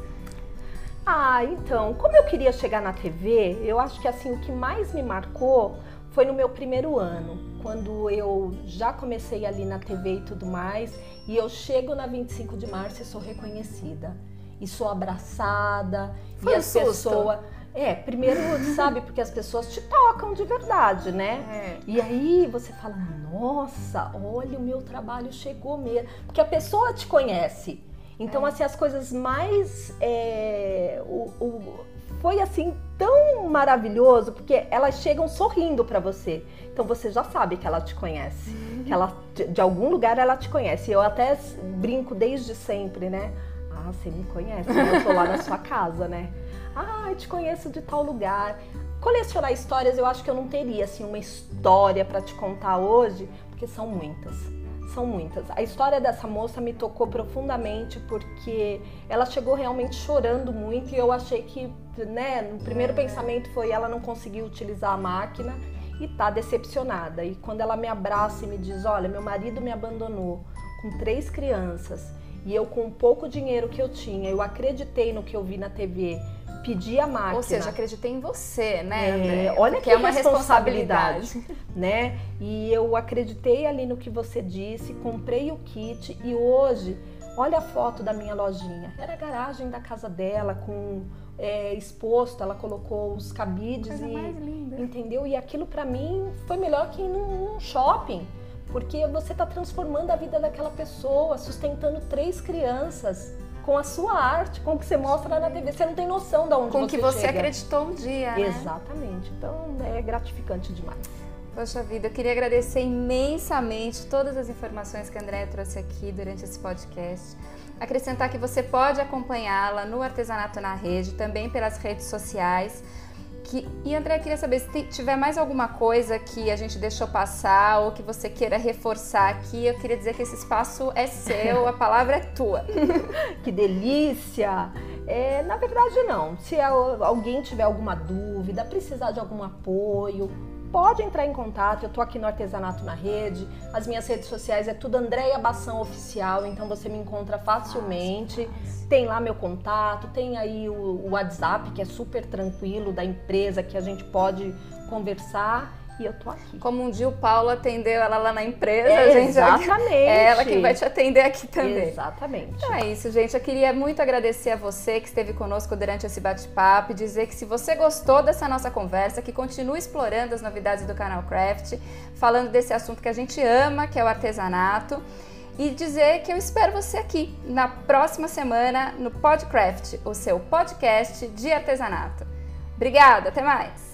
Ah, então, como eu queria chegar na TV, eu acho que assim o que mais me marcou foi no meu primeiro ano, quando eu já comecei ali na TV e tudo mais, e eu chego na 25 de março e sou reconhecida. E sou abraçada,
foi
e
um
as pessoas. É, primeiro, sabe, porque as pessoas te tocam de verdade, né?
É.
E aí você fala, nossa, olha, o meu trabalho chegou mesmo. Porque a pessoa te conhece. Então, assim, as coisas mais. É, o, o, foi assim tão maravilhoso porque elas chegam sorrindo para você. Então você já sabe que ela te conhece, que ela de, de algum lugar ela te conhece. Eu até brinco desde sempre, né? Ah, você me conhece, né? eu tô lá na sua [LAUGHS] casa, né? Ah, eu te conheço de tal lugar. Colecionar histórias, eu acho que eu não teria assim uma história para te contar hoje, porque são muitas são muitas. A história dessa moça me tocou profundamente porque ela chegou realmente chorando muito e eu achei que, né, no primeiro pensamento foi ela não conseguiu utilizar a máquina e tá decepcionada. E quando ela me abraça e me diz: "Olha, meu marido me abandonou com três crianças e eu com o pouco dinheiro que eu tinha, eu acreditei no que eu vi na TV, pedi a máquina.
Ou seja, acreditei em você, né?
É,
André?
olha
Porque
que
é uma
responsabilidade,
responsabilidade.
né? E eu acreditei ali no que você disse, comprei o kit e hoje, olha a foto da minha lojinha. Era a garagem da casa dela com é, exposto, ela colocou os cabides
Coisa
e
mais linda.
entendeu? E aquilo para mim foi melhor que ir num, num shopping. Porque você está transformando a vida daquela pessoa, sustentando três crianças com a sua arte, com o que você mostra na TV. Você não tem noção de onde
Com
você
que você
chega.
acreditou um dia, né?
Exatamente. Então é gratificante demais.
Poxa vida, eu queria agradecer imensamente todas as informações que a Andréia trouxe aqui durante esse podcast. Acrescentar que você pode acompanhá-la no Artesanato na Rede, também pelas redes sociais. Que, e André, queria saber se tiver mais alguma coisa que a gente deixou passar ou que você queira reforçar aqui. Eu queria dizer que esse espaço é seu, a palavra é tua. [LAUGHS]
Que delícia! É, na verdade, não. Se al- alguém tiver alguma dúvida, precisar de algum apoio, pode entrar em contato. Eu tô aqui no Artesanato na Rede. As minhas redes sociais é tudo Andréia Bação Oficial, então você me encontra facilmente. Tem lá meu contato, tem aí o, o WhatsApp, que é super tranquilo, da empresa, que a gente pode conversar. E eu tô aqui.
Como um dia o Paulo atendeu ela lá na empresa,
É,
a gente
exatamente.
é ela que vai te atender aqui também.
Exatamente.
Então é isso, gente. Eu queria muito agradecer a você que esteve conosco durante esse bate-papo e dizer que se você gostou dessa nossa conversa, que continue explorando as novidades do canal Craft, falando desse assunto que a gente ama, que é o artesanato. E dizer que eu espero você aqui na próxima semana no Podcraft, o seu podcast de artesanato. Obrigada, até mais!